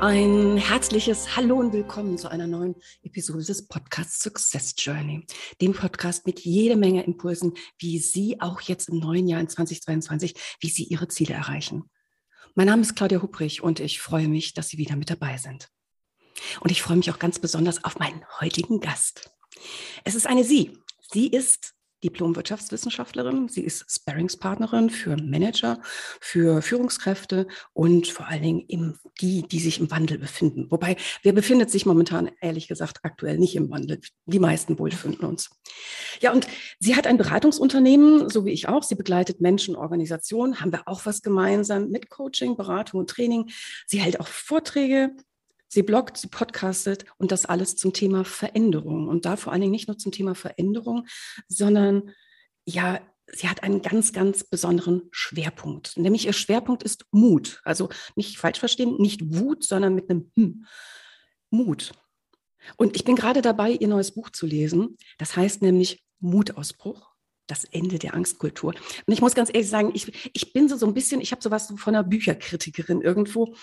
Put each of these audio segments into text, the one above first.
Ein herzliches Hallo und willkommen zu einer neuen Episode des Podcasts Success Journey, dem Podcast mit jede Menge Impulsen, wie Sie auch jetzt im neuen Jahr in 2022, wie Sie Ihre Ziele erreichen. Mein Name ist Claudia Hubrich und ich freue mich, dass Sie wieder mit dabei sind. Und ich freue mich auch ganz besonders auf meinen heutigen Gast. Es ist eine Sie. Sie ist Diplom-Wirtschaftswissenschaftlerin. Sie ist Sparringspartnerin für Manager, für Führungskräfte und vor allen Dingen im, die, die sich im Wandel befinden. Wobei, wer befindet sich momentan, ehrlich gesagt, aktuell nicht im Wandel? Die meisten wohl finden uns. Ja, und sie hat ein Beratungsunternehmen, so wie ich auch. Sie begleitet Menschen, Organisationen. Haben wir auch was gemeinsam mit Coaching, Beratung und Training. Sie hält auch Vorträge Sie bloggt, sie podcastet und das alles zum Thema Veränderung. Und da vor allen Dingen nicht nur zum Thema Veränderung, sondern ja, sie hat einen ganz, ganz besonderen Schwerpunkt. Nämlich ihr Schwerpunkt ist Mut. Also nicht falsch verstehen, nicht Wut, sondern mit einem hm. Mut. Und ich bin gerade dabei, ihr neues Buch zu lesen. Das heißt nämlich Mutausbruch das Ende der Angstkultur. Und ich muss ganz ehrlich sagen, ich, ich bin so, so ein bisschen, ich habe sowas von einer Bücherkritikerin irgendwo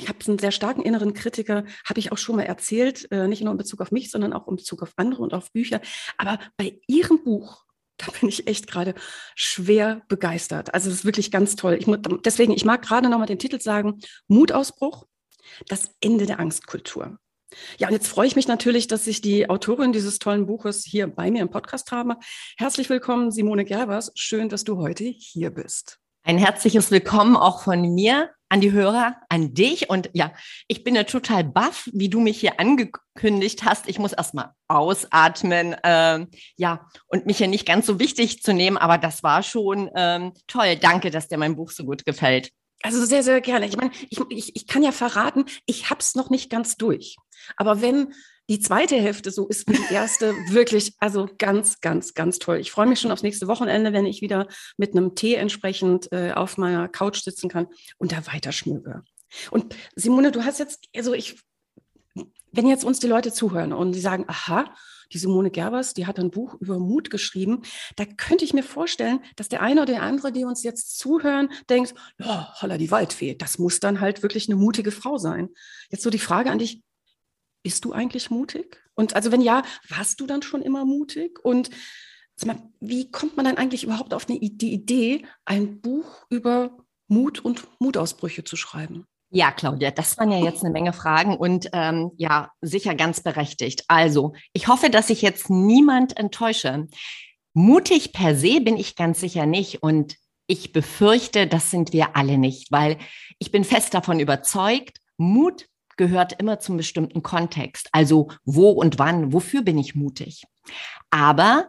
ich habe einen sehr starken inneren Kritiker, habe ich auch schon mal erzählt, äh, nicht nur in Bezug auf mich, sondern auch in Bezug auf andere und auf Bücher. Aber bei Ihrem Buch, da bin ich echt gerade schwer begeistert. Also es ist wirklich ganz toll. Ich muss, deswegen, ich mag gerade noch mal den Titel sagen, Mutausbruch, das Ende der Angstkultur. Ja, und jetzt freue ich mich natürlich, dass ich die Autorin dieses tollen Buches hier bei mir im Podcast habe. Herzlich willkommen, Simone Gerbers. Schön, dass du heute hier bist. Ein herzliches Willkommen auch von mir an die Hörer, an dich. Und ja, ich bin ja total baff, wie du mich hier angekündigt hast. Ich muss erstmal ausatmen, ähm, ja, und mich ja nicht ganz so wichtig zu nehmen, aber das war schon ähm, toll. Danke, dass dir mein Buch so gut gefällt. Also sehr, sehr gerne. Ich meine, ich, ich, ich kann ja verraten, ich habe es noch nicht ganz durch. Aber wenn die zweite Hälfte so ist wie die erste wirklich, also ganz, ganz, ganz toll. Ich freue mich schon aufs nächste Wochenende, wenn ich wieder mit einem Tee entsprechend äh, auf meiner Couch sitzen kann und da weiter schmöge. Und Simone, du hast jetzt, also ich, wenn jetzt uns die Leute zuhören und die sagen, aha, die Simone Gerbers, die hat ein Buch über Mut geschrieben. Da könnte ich mir vorstellen, dass der eine oder der andere, die uns jetzt zuhören, denkt, ja, holla die Waldfee, das muss dann halt wirklich eine mutige Frau sein. Jetzt so die Frage an dich, bist du eigentlich mutig? Und also wenn ja, warst du dann schon immer mutig? Und mal, wie kommt man dann eigentlich überhaupt auf die Idee, ein Buch über Mut und Mutausbrüche zu schreiben? Ja, Claudia, das waren ja jetzt eine Menge Fragen und ähm, ja, sicher ganz berechtigt. Also, ich hoffe, dass ich jetzt niemand enttäusche. Mutig per se bin ich ganz sicher nicht und ich befürchte, das sind wir alle nicht, weil ich bin fest davon überzeugt, Mut gehört immer zum bestimmten Kontext. Also wo und wann, wofür bin ich mutig? Aber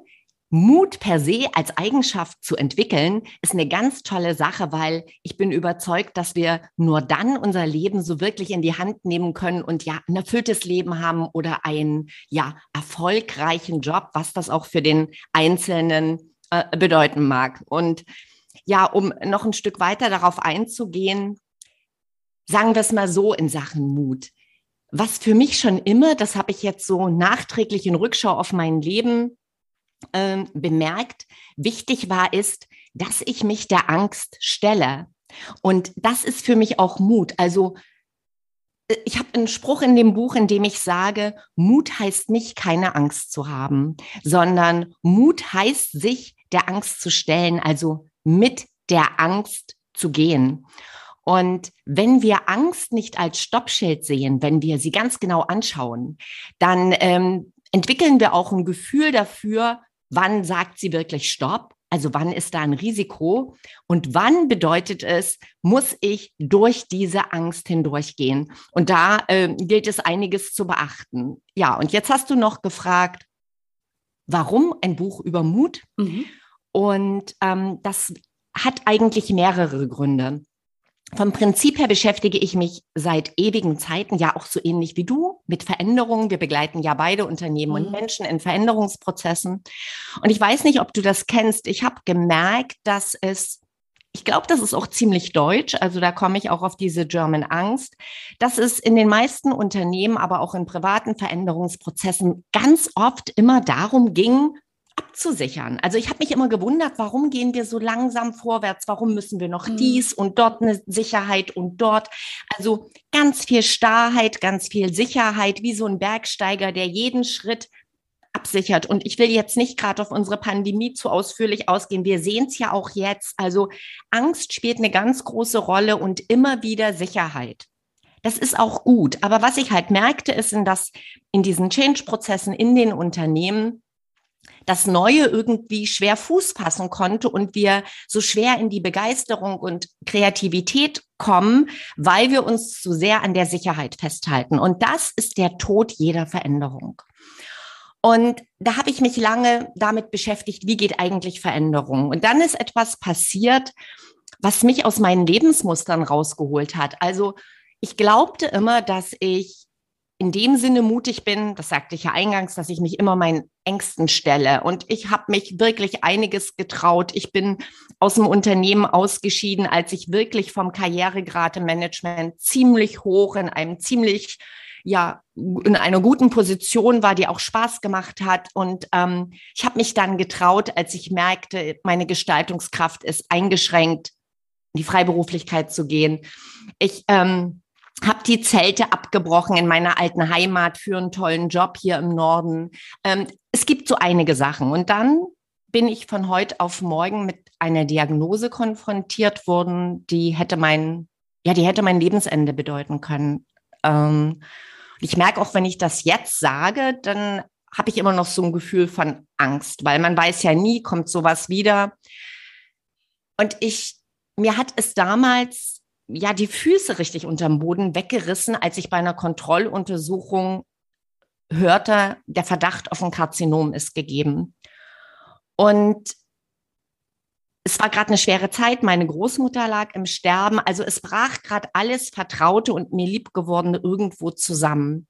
Mut per se als Eigenschaft zu entwickeln, ist eine ganz tolle Sache, weil ich bin überzeugt, dass wir nur dann unser Leben so wirklich in die Hand nehmen können und ja ein erfülltes Leben haben oder einen ja erfolgreichen Job, was das auch für den Einzelnen äh, bedeuten mag. Und ja, um noch ein Stück weiter darauf einzugehen, sagen wir es mal so in Sachen Mut. Was für mich schon immer, das habe ich jetzt so nachträglich in Rückschau auf mein Leben äh, bemerkt, wichtig war, ist, dass ich mich der Angst stelle. Und das ist für mich auch Mut. Also äh, ich habe einen Spruch in dem Buch, in dem ich sage, Mut heißt nicht, keine Angst zu haben, sondern Mut heißt, sich der Angst zu stellen, also mit der Angst zu gehen. Und wenn wir Angst nicht als Stoppschild sehen, wenn wir sie ganz genau anschauen, dann ähm, entwickeln wir auch ein Gefühl dafür, wann sagt sie wirklich Stopp, also wann ist da ein Risiko und wann bedeutet es, muss ich durch diese Angst hindurchgehen. Und da äh, gilt es einiges zu beachten. Ja, und jetzt hast du noch gefragt, warum ein Buch über Mut? Mhm. Und ähm, das hat eigentlich mehrere Gründe. Vom Prinzip her beschäftige ich mich seit ewigen Zeiten, ja auch so ähnlich wie du, mit Veränderungen. Wir begleiten ja beide Unternehmen mhm. und Menschen in Veränderungsprozessen. Und ich weiß nicht, ob du das kennst. Ich habe gemerkt, dass es, ich glaube, das ist auch ziemlich deutsch, also da komme ich auch auf diese German Angst, dass es in den meisten Unternehmen, aber auch in privaten Veränderungsprozessen ganz oft immer darum ging, abzusichern. Also ich habe mich immer gewundert, warum gehen wir so langsam vorwärts? Warum müssen wir noch mhm. dies und dort eine Sicherheit und dort? Also ganz viel Starrheit, ganz viel Sicherheit, wie so ein Bergsteiger, der jeden Schritt absichert. Und ich will jetzt nicht gerade auf unsere Pandemie zu ausführlich ausgehen. Wir sehen es ja auch jetzt. Also Angst spielt eine ganz große Rolle und immer wieder Sicherheit. Das ist auch gut. Aber was ich halt merkte, ist, in, das, in diesen Change-Prozessen in den Unternehmen, das Neue irgendwie schwer Fuß fassen konnte und wir so schwer in die Begeisterung und Kreativität kommen, weil wir uns zu sehr an der Sicherheit festhalten. Und das ist der Tod jeder Veränderung. Und da habe ich mich lange damit beschäftigt, wie geht eigentlich Veränderung? Und dann ist etwas passiert, was mich aus meinen Lebensmustern rausgeholt hat. Also ich glaubte immer, dass ich in dem Sinne mutig bin, das sagte ich ja eingangs, dass ich mich immer meinen Ängsten stelle. Und ich habe mich wirklich einiges getraut. Ich bin aus dem Unternehmen ausgeschieden, als ich wirklich vom Karrieregrad im Management ziemlich hoch in einem ziemlich ja in einer guten Position war, die auch Spaß gemacht hat. Und ähm, ich habe mich dann getraut, als ich merkte, meine Gestaltungskraft ist eingeschränkt, in die Freiberuflichkeit zu gehen. Ich ähm, habe die Zelte abgebrochen in meiner alten Heimat für einen tollen Job hier im Norden. Ähm, es gibt so einige Sachen. Und dann bin ich von heute auf morgen mit einer Diagnose konfrontiert worden, die hätte mein, ja, die hätte mein Lebensende bedeuten können. Ähm, ich merke auch, wenn ich das jetzt sage, dann habe ich immer noch so ein Gefühl von Angst, weil man weiß ja nie, kommt sowas wieder. Und ich, mir hat es damals ja die Füße richtig unterm Boden weggerissen, als ich bei einer Kontrolluntersuchung hörte, der Verdacht auf ein Karzinom ist gegeben. Und es war gerade eine schwere Zeit. Meine Großmutter lag im Sterben. Also es brach gerade alles Vertraute und mir liebgewordene irgendwo zusammen.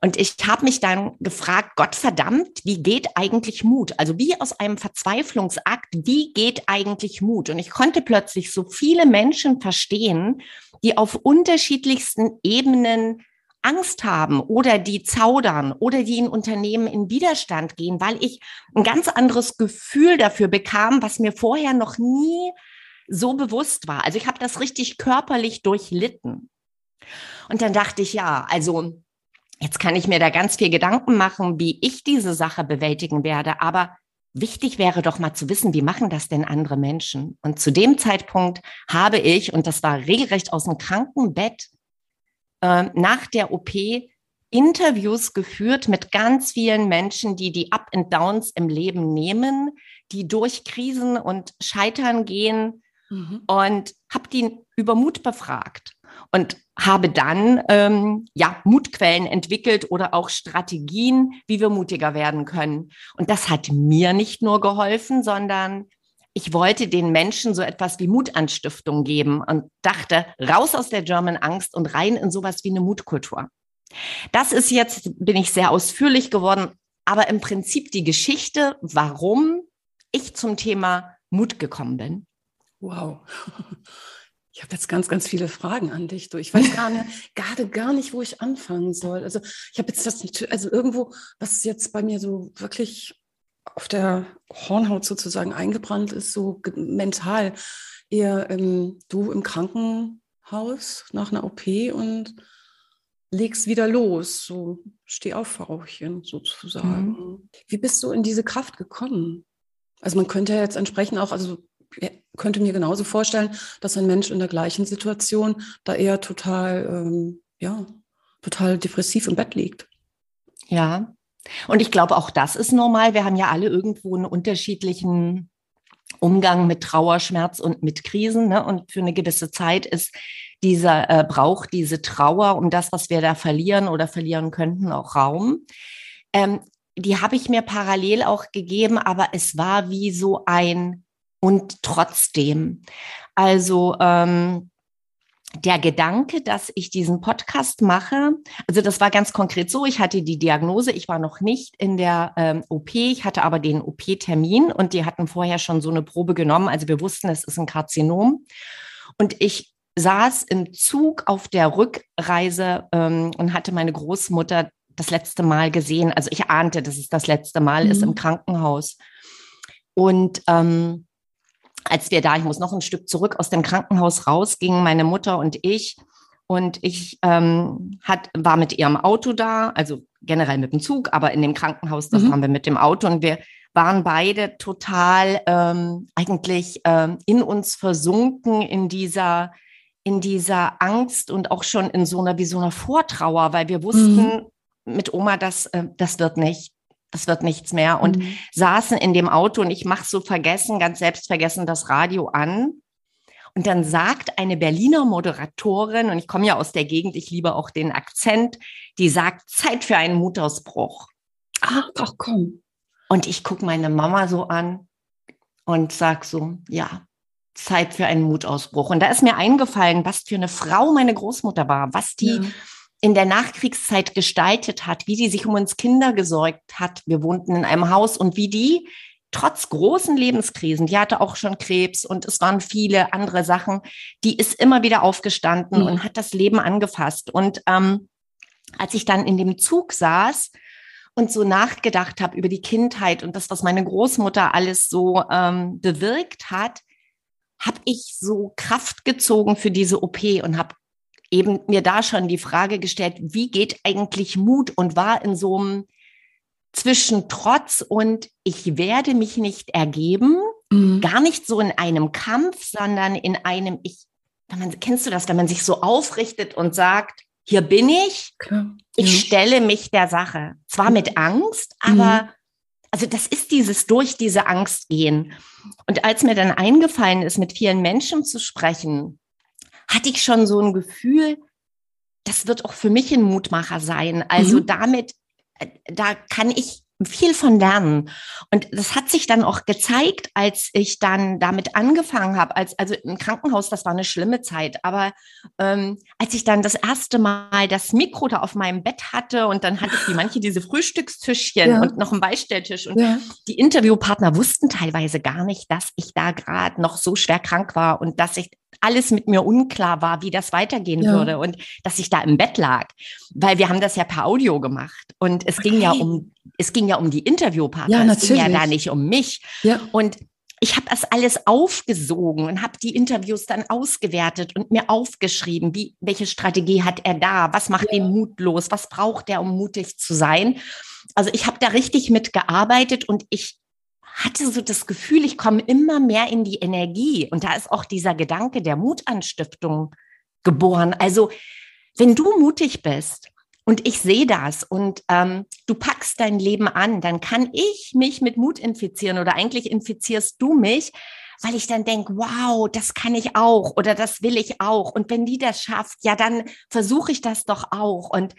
Und ich habe mich dann gefragt, Gott verdammt, wie geht eigentlich Mut? Also wie aus einem Verzweiflungsakt, wie geht eigentlich Mut? Und ich konnte plötzlich so viele Menschen verstehen, die auf unterschiedlichsten Ebenen Angst haben oder die zaudern oder die in Unternehmen in Widerstand gehen, weil ich ein ganz anderes Gefühl dafür bekam, was mir vorher noch nie so bewusst war. Also ich habe das richtig körperlich durchlitten. Und dann dachte ich, ja, also jetzt kann ich mir da ganz viel Gedanken machen, wie ich diese Sache bewältigen werde, aber wichtig wäre doch mal zu wissen, wie machen das denn andere Menschen? Und zu dem Zeitpunkt habe ich, und das war regelrecht aus dem Krankenbett, äh, nach der OP Interviews geführt mit ganz vielen Menschen, die die Up and Downs im Leben nehmen, die durch Krisen und Scheitern gehen mhm. und habe die über Mut befragt und habe dann ähm, ja Mutquellen entwickelt oder auch Strategien, wie wir mutiger werden können. Und das hat mir nicht nur geholfen, sondern ich wollte den Menschen so etwas wie Mutanstiftung geben und dachte, raus aus der German Angst und rein in sowas wie eine Mutkultur. Das ist jetzt, bin ich sehr ausführlich geworden, aber im Prinzip die Geschichte, warum ich zum Thema Mut gekommen bin. Wow. Ich habe jetzt ganz, ganz viele Fragen an dich. Du. Ich weiß gar nicht, gerade gar nicht, wo ich anfangen soll. Also ich habe jetzt das, also irgendwo, was jetzt bei mir so wirklich auf der Hornhaut sozusagen eingebrannt ist, so mental. Eher ähm, du im Krankenhaus nach einer OP und legst wieder los, so steh auf, Frauchen sozusagen. Mhm. Wie bist du in diese Kraft gekommen? Also man könnte ja jetzt entsprechend auch, also könnte mir genauso vorstellen, dass ein Mensch in der gleichen Situation da eher total, ähm, ja, total depressiv im Bett liegt. Ja, und ich glaube, auch das ist normal. Wir haben ja alle irgendwo einen unterschiedlichen Umgang mit Trauer, Schmerz und mit Krisen. Ne? Und für eine gewisse Zeit ist dieser äh, braucht diese Trauer um das, was wir da verlieren oder verlieren könnten, auch Raum. Ähm, die habe ich mir parallel auch gegeben, aber es war wie so ein und trotzdem. Also ähm, der Gedanke, dass ich diesen Podcast mache, also das war ganz konkret so, ich hatte die Diagnose, ich war noch nicht in der ähm, OP, ich hatte aber den OP-Termin und die hatten vorher schon so eine Probe genommen, also wir wussten, es ist ein Karzinom. Und ich saß im Zug auf der Rückreise ähm, und hatte meine Großmutter das letzte Mal gesehen. Also ich ahnte, dass es das letzte Mal mhm. ist im mhm. Krankenhaus. Und ähm, als wir da, ich muss noch ein Stück zurück aus dem Krankenhaus rausgingen, meine Mutter und ich, und ich ähm, hat, war mit ihrem Auto da, also generell mit dem Zug, aber in dem Krankenhaus, das mhm. waren wir mit dem Auto und wir waren beide total ähm, eigentlich ähm, in uns versunken in dieser in dieser Angst und auch schon in so einer wie so einer Vortrauer, weil wir wussten mhm. mit Oma, das äh, das wird nicht, das wird nichts mehr und mhm. saßen in dem Auto und ich mache so vergessen, ganz selbstvergessen das Radio an. Und dann sagt eine Berliner Moderatorin, und ich komme ja aus der Gegend, ich liebe auch den Akzent, die sagt, Zeit für einen Mutausbruch. Ach, ach komm. Und ich gucke meine Mama so an und sag so, ja, Zeit für einen Mutausbruch. Und da ist mir eingefallen, was für eine Frau meine Großmutter war, was die ja. In der Nachkriegszeit gestaltet hat, wie die sich um uns Kinder gesorgt hat. Wir wohnten in einem Haus und wie die trotz großen Lebenskrisen, die hatte auch schon Krebs und es waren viele andere Sachen, die ist immer wieder aufgestanden mhm. und hat das Leben angefasst. Und ähm, als ich dann in dem Zug saß, und so nachgedacht habe über die Kindheit und das, was meine Großmutter alles so ähm, bewirkt hat, habe ich so Kraft gezogen für diese OP und habe eben mir da schon die Frage gestellt, wie geht eigentlich Mut und war in so einem zwischen Trotz und ich werde mich nicht ergeben, mhm. gar nicht so in einem Kampf, sondern in einem, ich, man, kennst du das, wenn man sich so aufrichtet und sagt, hier bin ich, Klar. ich ja. stelle mich der Sache. Zwar mit Angst, aber mhm. also das ist dieses durch diese Angst gehen. Und als mir dann eingefallen ist, mit vielen Menschen zu sprechen, hatte ich schon so ein Gefühl, das wird auch für mich ein Mutmacher sein. Also mhm. damit, äh, da kann ich viel von lernen. Und das hat sich dann auch gezeigt, als ich dann damit angefangen habe, als also im Krankenhaus, das war eine schlimme Zeit, aber ähm, als ich dann das erste Mal das Mikro da auf meinem Bett hatte und dann hatte ich wie manche diese Frühstückstischchen ja. und noch einen Beistelltisch und ja. die Interviewpartner wussten teilweise gar nicht, dass ich da gerade noch so schwer krank war und dass ich alles mit mir unklar war, wie das weitergehen ja. würde und dass ich da im Bett lag, weil wir haben das ja per Audio gemacht und es okay. ging ja um es ging ja um die Interviewpartner, ja, es ging ja da nicht um mich ja. und ich habe das alles aufgesogen und habe die Interviews dann ausgewertet und mir aufgeschrieben, wie welche Strategie hat er da, was macht ja. ihn mutlos, was braucht er, um mutig zu sein. Also ich habe da richtig mitgearbeitet und ich hatte so das Gefühl, ich komme immer mehr in die Energie. Und da ist auch dieser Gedanke der Mutanstiftung geboren. Also, wenn du mutig bist und ich sehe das und ähm, du packst dein Leben an, dann kann ich mich mit Mut infizieren oder eigentlich infizierst du mich, weil ich dann denke, wow, das kann ich auch oder das will ich auch. Und wenn die das schafft, ja, dann versuche ich das doch auch. Und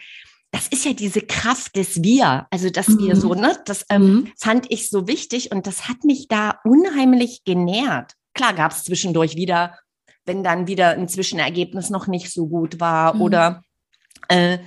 das ist ja diese Kraft des Wir, also dass mhm. wir so, ne, das ähm, mhm. fand ich so wichtig und das hat mich da unheimlich genährt. Klar gab es zwischendurch wieder, wenn dann wieder ein Zwischenergebnis noch nicht so gut war mhm. oder äh,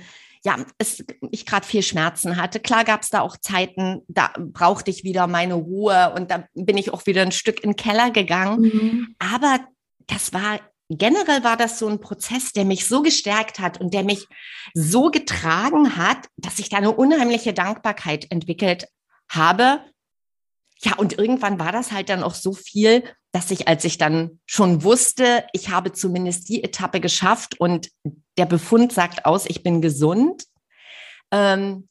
ja, es, ich gerade viel Schmerzen hatte. Klar gab es da auch Zeiten, da brauchte ich wieder meine Ruhe und da bin ich auch wieder ein Stück in den Keller gegangen. Mhm. Aber das war generell war das so ein Prozess, der mich so gestärkt hat und der mich so getragen hat, dass ich da eine unheimliche Dankbarkeit entwickelt habe. Ja, und irgendwann war das halt dann auch so viel, dass ich, als ich dann schon wusste, ich habe zumindest die Etappe geschafft und der Befund sagt aus, ich bin gesund, ähm,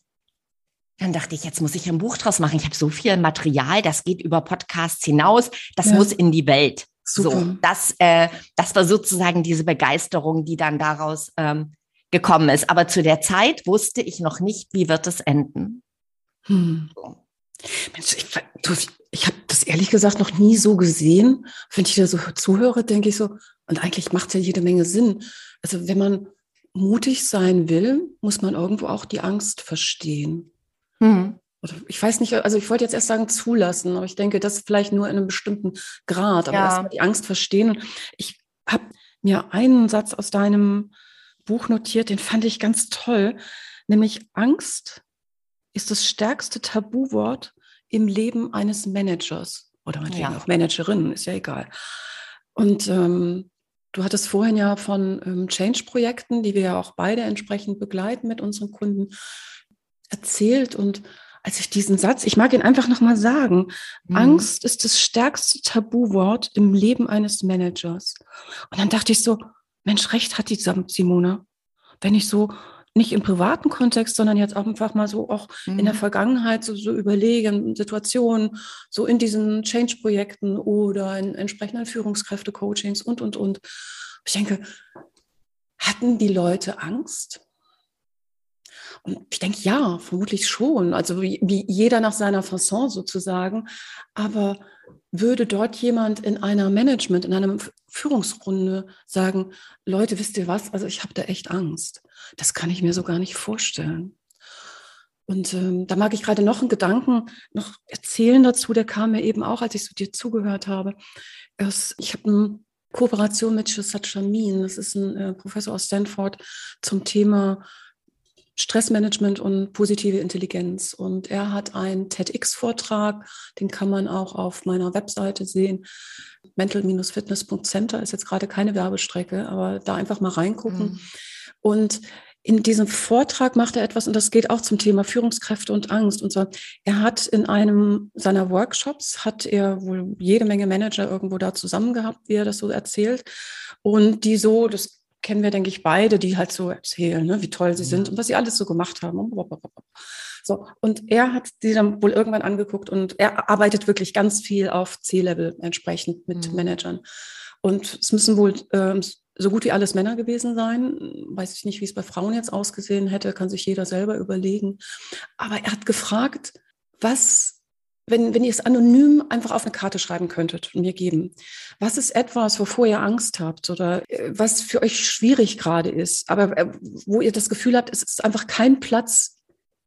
dann dachte ich, jetzt muss ich ein Buch draus machen. Ich habe so viel Material, das geht über Podcasts hinaus, das ja. muss in die Welt. Super. So, das, äh, das war sozusagen diese Begeisterung, die dann daraus ähm, gekommen ist. Aber zu der Zeit wusste ich noch nicht, wie wird es enden. Hm. Mensch, ich, ich habe das ehrlich gesagt noch nie so gesehen. Wenn ich da so zuhöre, denke ich so, und eigentlich macht es ja jede Menge Sinn. Also wenn man mutig sein will, muss man irgendwo auch die Angst verstehen. Hm ich weiß nicht, also ich wollte jetzt erst sagen zulassen, aber ich denke, das vielleicht nur in einem bestimmten Grad, aber ja. erstmal die Angst verstehen. Ich habe mir einen Satz aus deinem Buch notiert, den fand ich ganz toll, nämlich Angst ist das stärkste Tabuwort im Leben eines Managers oder meinetwegen ja. auch Managerinnen, ist ja egal. Und ähm, du hattest vorhin ja von ähm, Change-Projekten, die wir ja auch beide entsprechend begleiten mit unseren Kunden, erzählt. Und als ich diesen Satz, ich mag ihn einfach nochmal sagen, mhm. Angst ist das stärkste Tabuwort im Leben eines Managers. Und dann dachte ich so, Mensch, recht hat die Simone. Wenn ich so nicht im privaten Kontext, sondern jetzt auch einfach mal so auch mhm. in der mhm. Vergangenheit so, so überlegen, Situationen, so in diesen Change-Projekten oder in entsprechenden Führungskräfte-Coachings und, und, und. Ich denke, hatten die Leute Angst? Und ich denke, ja, vermutlich schon. Also wie, jeder nach seiner Fasson sozusagen. Aber würde dort jemand in einer Management, in einer Führungsrunde sagen, Leute, wisst ihr was? Also ich habe da echt Angst. Das kann ich mir so gar nicht vorstellen. Und ähm, da mag ich gerade noch einen Gedanken noch erzählen dazu, der kam mir eben auch, als ich so dir zugehört habe. Ich habe eine Kooperation mit Shazad Shamin, das ist ein äh, Professor aus Stanford, zum Thema Stressmanagement und positive Intelligenz. Und er hat einen TEDx-Vortrag, den kann man auch auf meiner Webseite sehen. Mental-Fitness.center ist jetzt gerade keine Werbestrecke, aber da einfach mal reingucken. Mhm. Und in diesem Vortrag macht er etwas, und das geht auch zum Thema Führungskräfte und Angst. Und zwar, er hat in einem seiner Workshops, hat er wohl jede Menge Manager irgendwo da zusammen gehabt, wie er das so erzählt. Und die so, das kennen wir, denke ich, beide, die halt so erzählen, ne, wie toll sie sind und was sie alles so gemacht haben. So, und er hat sie dann wohl irgendwann angeguckt und er arbeitet wirklich ganz viel auf C-Level entsprechend mit mhm. Managern. Und es müssen wohl ähm, so gut wie alles Männer gewesen sein. Weiß ich nicht, wie es bei Frauen jetzt ausgesehen hätte, kann sich jeder selber überlegen. Aber er hat gefragt, was wenn, wenn ihr es anonym einfach auf eine Karte schreiben könntet und mir geben, was ist etwas, wovor ihr Angst habt oder äh, was für euch schwierig gerade ist, aber äh, wo ihr das Gefühl habt, es ist einfach kein Platz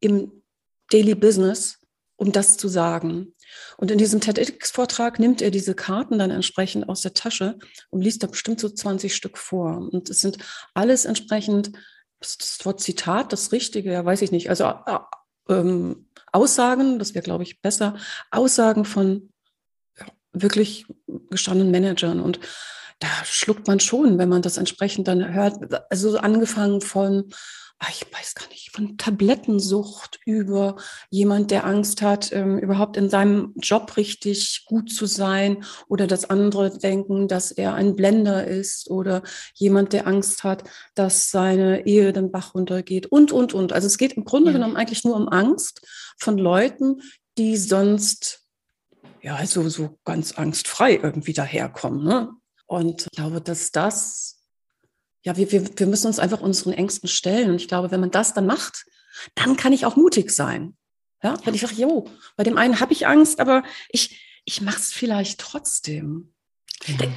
im Daily Business, um das zu sagen. Und in diesem TEDx-Vortrag nimmt er diese Karten dann entsprechend aus der Tasche und liest da bestimmt so 20 Stück vor. Und es sind alles entsprechend, das Wort Zitat, das Richtige, ja, weiß ich nicht, also äh, ähm, Aussagen, das wäre, glaube ich, besser, Aussagen von wirklich gestandenen Managern. Und da schluckt man schon, wenn man das entsprechend dann hört. Also angefangen von ich weiß gar nicht, von Tablettensucht über jemand, der Angst hat, ähm, überhaupt in seinem Job richtig gut zu sein oder dass andere denken, dass er ein Blender ist oder jemand, der Angst hat, dass seine Ehe den Bach runtergeht und, und, und. Also es geht im Grunde ja. genommen eigentlich nur um Angst von Leuten, die sonst ja, also so ganz angstfrei irgendwie daherkommen. Ne? Und ich glaube, dass das ja, wir, wir, wir müssen uns einfach unseren Ängsten stellen. Und ich glaube, wenn man das dann macht, dann kann ich auch mutig sein. Ja, wenn ich sage, jo, bei dem einen habe ich Angst, aber ich, ich mache es vielleicht trotzdem. Ja.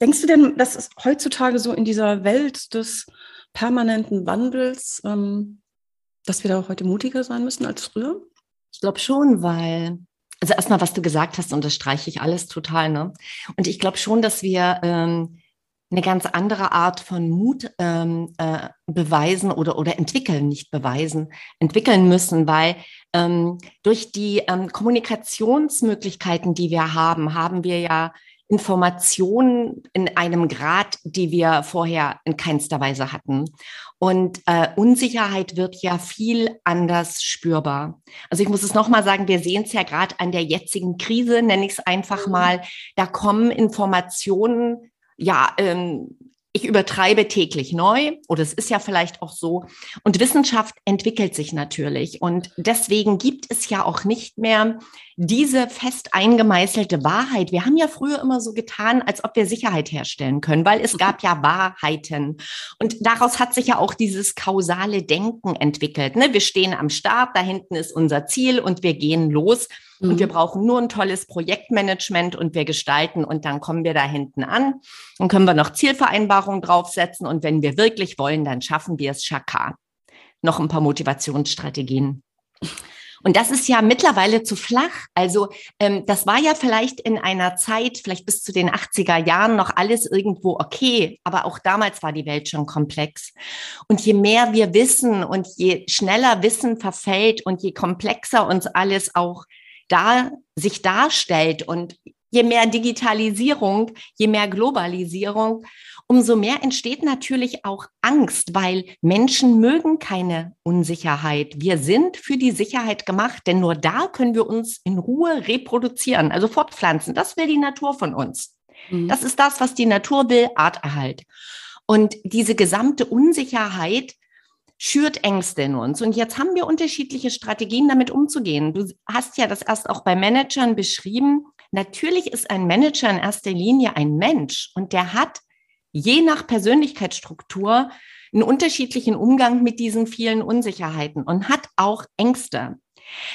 Denkst du denn, dass es heutzutage so in dieser Welt des permanenten Wandels, ähm, dass wir da heute mutiger sein müssen als früher? Ich glaube schon, weil, also erstmal, was du gesagt hast, unterstreiche ich alles total, ne? Und ich glaube schon, dass wir ähm, eine ganz andere Art von Mut ähm, äh, beweisen oder, oder entwickeln, nicht beweisen, entwickeln müssen, weil ähm, durch die ähm, Kommunikationsmöglichkeiten, die wir haben, haben wir ja Informationen in einem Grad, die wir vorher in keinster Weise hatten. Und äh, Unsicherheit wird ja viel anders spürbar. Also ich muss es nochmal sagen, wir sehen es ja gerade an der jetzigen Krise, nenne ich es einfach mhm. mal. Da kommen Informationen ja, ähm, ich übertreibe täglich neu oder es ist ja vielleicht auch so. Und Wissenschaft entwickelt sich natürlich. Und deswegen gibt es ja auch nicht mehr diese fest eingemeißelte Wahrheit. Wir haben ja früher immer so getan, als ob wir Sicherheit herstellen können, weil es gab ja Wahrheiten. Und daraus hat sich ja auch dieses kausale Denken entwickelt. Ne? Wir stehen am Start, da hinten ist unser Ziel und wir gehen los. Mhm. Und wir brauchen nur ein tolles Projektmanagement und wir gestalten und dann kommen wir da hinten an. Dann können wir noch Zielvereinbarungen draufsetzen und wenn wir wirklich wollen, dann schaffen wir es Chaka. Noch ein paar Motivationsstrategien. Und das ist ja mittlerweile zu flach. Also ähm, das war ja vielleicht in einer Zeit, vielleicht bis zu den 80er Jahren noch alles irgendwo okay, aber auch damals war die Welt schon komplex. Und je mehr wir wissen und je schneller Wissen verfällt und je komplexer uns alles auch da sich darstellt und je mehr Digitalisierung, je mehr Globalisierung, umso mehr entsteht natürlich auch Angst, weil Menschen mögen keine Unsicherheit. Wir sind für die Sicherheit gemacht, denn nur da können wir uns in Ruhe reproduzieren, also fortpflanzen. Das will die Natur von uns. Mhm. Das ist das, was die Natur will, Arterhalt. Und diese gesamte Unsicherheit schürt Ängste in uns. Und jetzt haben wir unterschiedliche Strategien, damit umzugehen. Du hast ja das erst auch bei Managern beschrieben. Natürlich ist ein Manager in erster Linie ein Mensch und der hat je nach Persönlichkeitsstruktur einen unterschiedlichen Umgang mit diesen vielen Unsicherheiten und hat auch Ängste.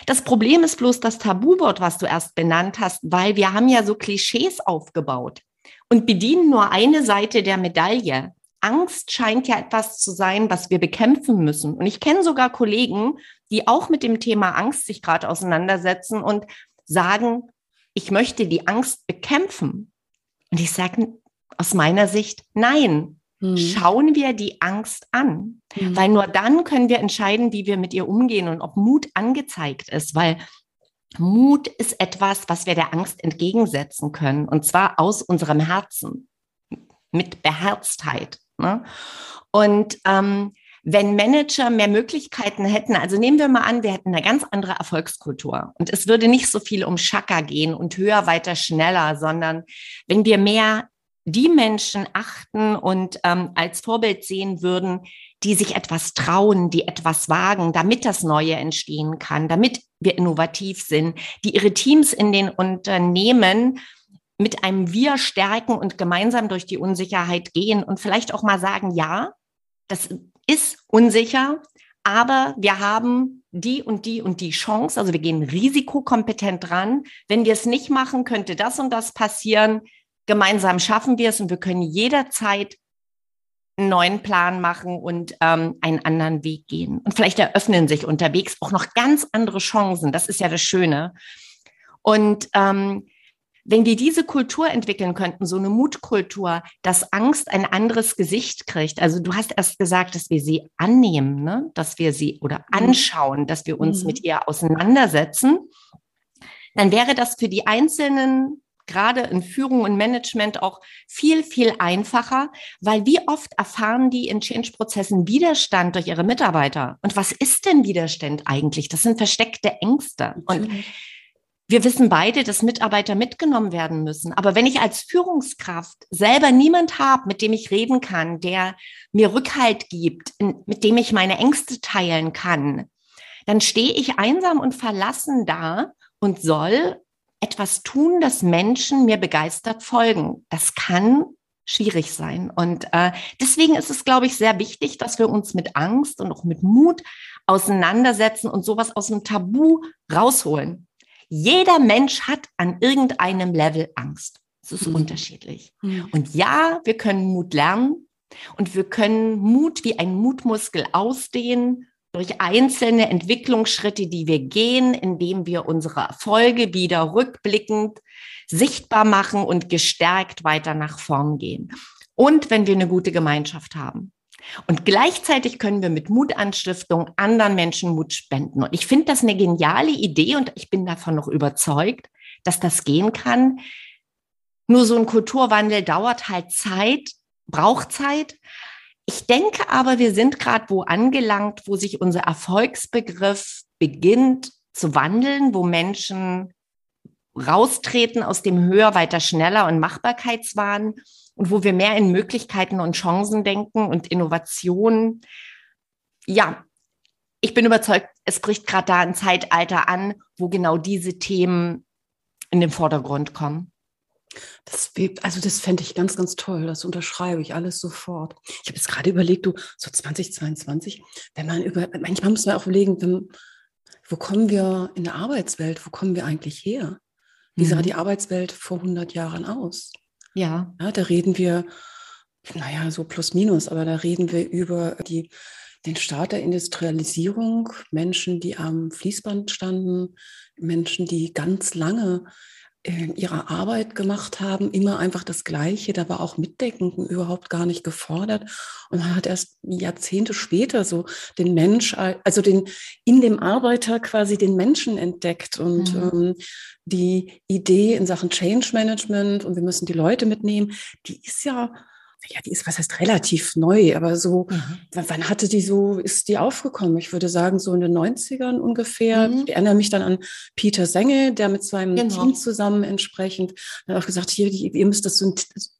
Das Problem ist bloß das Tabuwort, was du erst benannt hast, weil wir haben ja so Klischees aufgebaut und bedienen nur eine Seite der Medaille. Angst scheint ja etwas zu sein, was wir bekämpfen müssen. Und ich kenne sogar Kollegen, die auch mit dem Thema Angst sich gerade auseinandersetzen und sagen, ich möchte die Angst bekämpfen. Und ich sage, aus meiner Sicht nein. Mhm. Schauen wir die Angst an, mhm. weil nur dann können wir entscheiden, wie wir mit ihr umgehen und ob Mut angezeigt ist, weil Mut ist etwas, was wir der Angst entgegensetzen können und zwar aus unserem Herzen mit Beherztheit. Ne? Und ähm, wenn Manager mehr Möglichkeiten hätten, also nehmen wir mal an, wir hätten eine ganz andere Erfolgskultur und es würde nicht so viel um Schakka gehen und höher, weiter, schneller, sondern wenn wir mehr die Menschen achten und ähm, als Vorbild sehen würden, die sich etwas trauen, die etwas wagen, damit das Neue entstehen kann, damit wir innovativ sind, die ihre Teams in den Unternehmen mit einem Wir stärken und gemeinsam durch die Unsicherheit gehen und vielleicht auch mal sagen, ja, das ist unsicher, aber wir haben die und die und die Chance, also wir gehen risikokompetent dran. Wenn wir es nicht machen, könnte das und das passieren. Gemeinsam schaffen wir es und wir können jederzeit einen neuen Plan machen und ähm, einen anderen Weg gehen. Und vielleicht eröffnen sich unterwegs auch noch ganz andere Chancen. Das ist ja das Schöne. Und ähm, wenn wir diese Kultur entwickeln könnten, so eine Mutkultur, dass Angst ein anderes Gesicht kriegt. Also du hast erst gesagt, dass wir sie annehmen, ne? dass wir sie oder mhm. anschauen, dass wir uns mhm. mit ihr auseinandersetzen. Dann wäre das für die einzelnen gerade in Führung und Management auch viel, viel einfacher, weil wie oft erfahren die in Change-Prozessen Widerstand durch ihre Mitarbeiter? Und was ist denn Widerstand eigentlich? Das sind versteckte Ängste. Und wir wissen beide, dass Mitarbeiter mitgenommen werden müssen. Aber wenn ich als Führungskraft selber niemand habe, mit dem ich reden kann, der mir Rückhalt gibt, mit dem ich meine Ängste teilen kann, dann stehe ich einsam und verlassen da und soll etwas tun, dass Menschen mir begeistert folgen. Das kann schwierig sein. Und äh, deswegen ist es, glaube ich, sehr wichtig, dass wir uns mit Angst und auch mit Mut auseinandersetzen und sowas aus dem Tabu rausholen. Jeder Mensch hat an irgendeinem Level Angst. Es ist mhm. unterschiedlich. Mhm. Und ja, wir können Mut lernen und wir können Mut wie ein Mutmuskel ausdehnen durch einzelne Entwicklungsschritte, die wir gehen, indem wir unsere Erfolge wieder rückblickend sichtbar machen und gestärkt weiter nach vorn gehen. Und wenn wir eine gute Gemeinschaft haben. Und gleichzeitig können wir mit Mutanstiftung anderen Menschen Mut spenden. Und ich finde das eine geniale Idee und ich bin davon noch überzeugt, dass das gehen kann. Nur so ein Kulturwandel dauert halt Zeit, braucht Zeit. Ich denke aber, wir sind gerade wo angelangt, wo sich unser Erfolgsbegriff beginnt zu wandeln, wo Menschen raustreten aus dem Höher, weiter, schneller und Machbarkeitswahn und wo wir mehr in Möglichkeiten und Chancen denken und Innovationen. Ja, ich bin überzeugt, es bricht gerade da ein Zeitalter an, wo genau diese Themen in den Vordergrund kommen. Das, also das fände ich ganz, ganz toll. Das unterschreibe ich alles sofort. Ich habe jetzt gerade überlegt, du, so 2022, wenn man über, manchmal muss man auch überlegen, wenn, wo kommen wir in der Arbeitswelt, wo kommen wir eigentlich her? Wie sah mhm. die Arbeitswelt vor 100 Jahren aus? Ja. ja. Da reden wir, naja, so plus minus, aber da reden wir über die den Start der Industrialisierung, Menschen, die am Fließband standen, Menschen, die ganz lange in ihrer Arbeit gemacht haben, immer einfach das Gleiche. Da war auch Mitdenken überhaupt gar nicht gefordert. Und man hat erst Jahrzehnte später so den Mensch, also den in dem Arbeiter quasi den Menschen entdeckt und mhm. ähm, die Idee in Sachen Change Management und wir müssen die Leute mitnehmen, die ist ja ja, die ist, was heißt relativ neu, aber so, mhm. wann hatte die so, ist die aufgekommen? Ich würde sagen, so in den 90ern ungefähr. Mhm. Ich erinnere mich dann an Peter Senge, der mit seinem genau. Team zusammen entsprechend hat auch gesagt, hier, die, ihr müsst das ähm,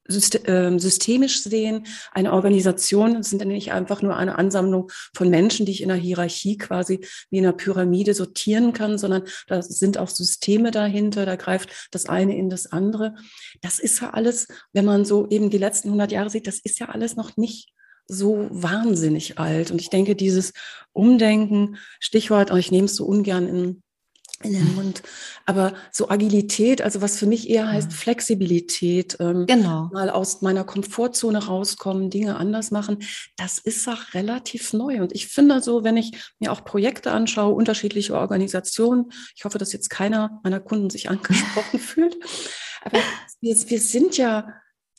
systemisch sehen. Eine Organisation sind nicht einfach nur eine Ansammlung von Menschen, die ich in einer Hierarchie quasi wie in einer Pyramide sortieren kann, sondern da sind auch Systeme dahinter, da greift das eine in das andere. Das ist ja alles, wenn man so eben die letzten 100 Jahre sieht, das ist ja alles noch nicht so wahnsinnig alt. Und ich denke, dieses Umdenken, Stichwort, ich nehme es so ungern in in den Mund. Aber so Agilität, also was für mich eher heißt Flexibilität, ähm, genau. mal aus meiner Komfortzone rauskommen, Dinge anders machen, das ist auch relativ neu. Und ich finde so, wenn ich mir auch Projekte anschaue, unterschiedliche Organisationen, ich hoffe, dass jetzt keiner meiner Kunden sich angesprochen fühlt, aber wir, wir sind ja,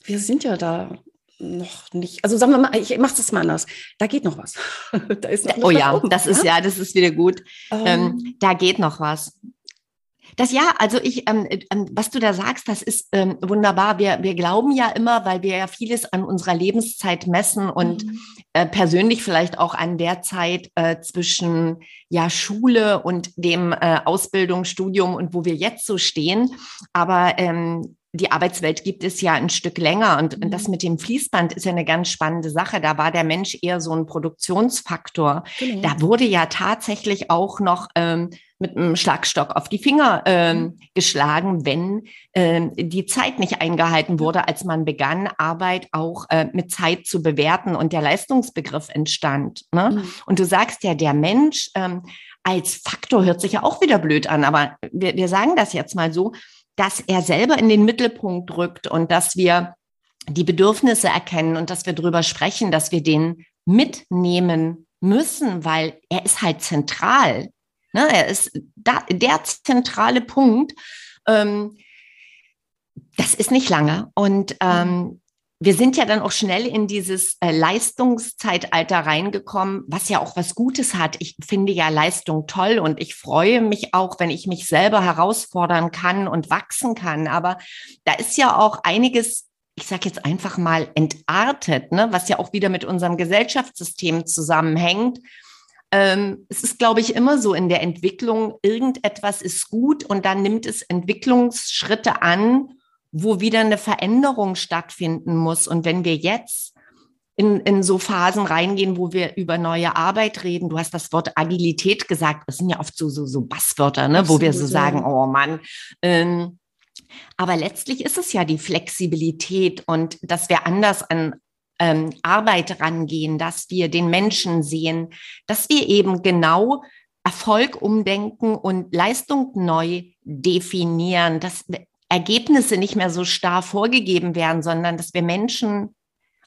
wir sind ja da noch nicht. Also sagen wir mal, ich mache das mal anders. Da geht noch was. da ist noch oh ja, oben, das ist ja, das ist wieder gut. Ähm, ähm, da geht noch was. Das ja, also ich, ähm, ähm, was du da sagst, das ist ähm, wunderbar. Wir, wir glauben ja immer, weil wir ja vieles an unserer Lebenszeit messen und mhm. äh, persönlich vielleicht auch an der Zeit äh, zwischen ja Schule und dem äh, Ausbildung, Studium und wo wir jetzt so stehen. Aber ähm, die Arbeitswelt gibt es ja ein Stück länger und, mhm. das mit dem Fließband ist ja eine ganz spannende Sache. Da war der Mensch eher so ein Produktionsfaktor. Genau. Da wurde ja tatsächlich auch noch ähm, mit einem Schlagstock auf die Finger ähm, mhm. geschlagen, wenn ähm, die Zeit nicht eingehalten wurde, als man begann, Arbeit auch äh, mit Zeit zu bewerten und der Leistungsbegriff entstand. Ne? Mhm. Und du sagst ja, der Mensch ähm, als Faktor hört sich ja auch wieder blöd an, aber wir, wir sagen das jetzt mal so, dass er selber in den Mittelpunkt rückt und dass wir die Bedürfnisse erkennen und dass wir darüber sprechen, dass wir den mitnehmen müssen, weil er ist halt zentral. Ne? Er ist da, der zentrale Punkt. Ähm, das ist nicht lange. Und ähm, wir sind ja dann auch schnell in dieses äh, Leistungszeitalter reingekommen, was ja auch was Gutes hat. Ich finde ja Leistung toll und ich freue mich auch, wenn ich mich selber herausfordern kann und wachsen kann. Aber da ist ja auch einiges, ich sage jetzt einfach mal, entartet, ne? was ja auch wieder mit unserem Gesellschaftssystem zusammenhängt. Ähm, es ist, glaube ich, immer so in der Entwicklung, irgendetwas ist gut und dann nimmt es Entwicklungsschritte an wo wieder eine Veränderung stattfinden muss. Und wenn wir jetzt in, in so Phasen reingehen, wo wir über neue Arbeit reden. Du hast das Wort Agilität gesagt. Das sind ja oft so, so, so Basswörter, ne? wo wir so sagen, oh Mann. Ähm, aber letztlich ist es ja die Flexibilität und dass wir anders an ähm, Arbeit rangehen, dass wir den Menschen sehen, dass wir eben genau Erfolg umdenken und Leistung neu definieren, dass Ergebnisse nicht mehr so starr vorgegeben werden, sondern dass wir Menschen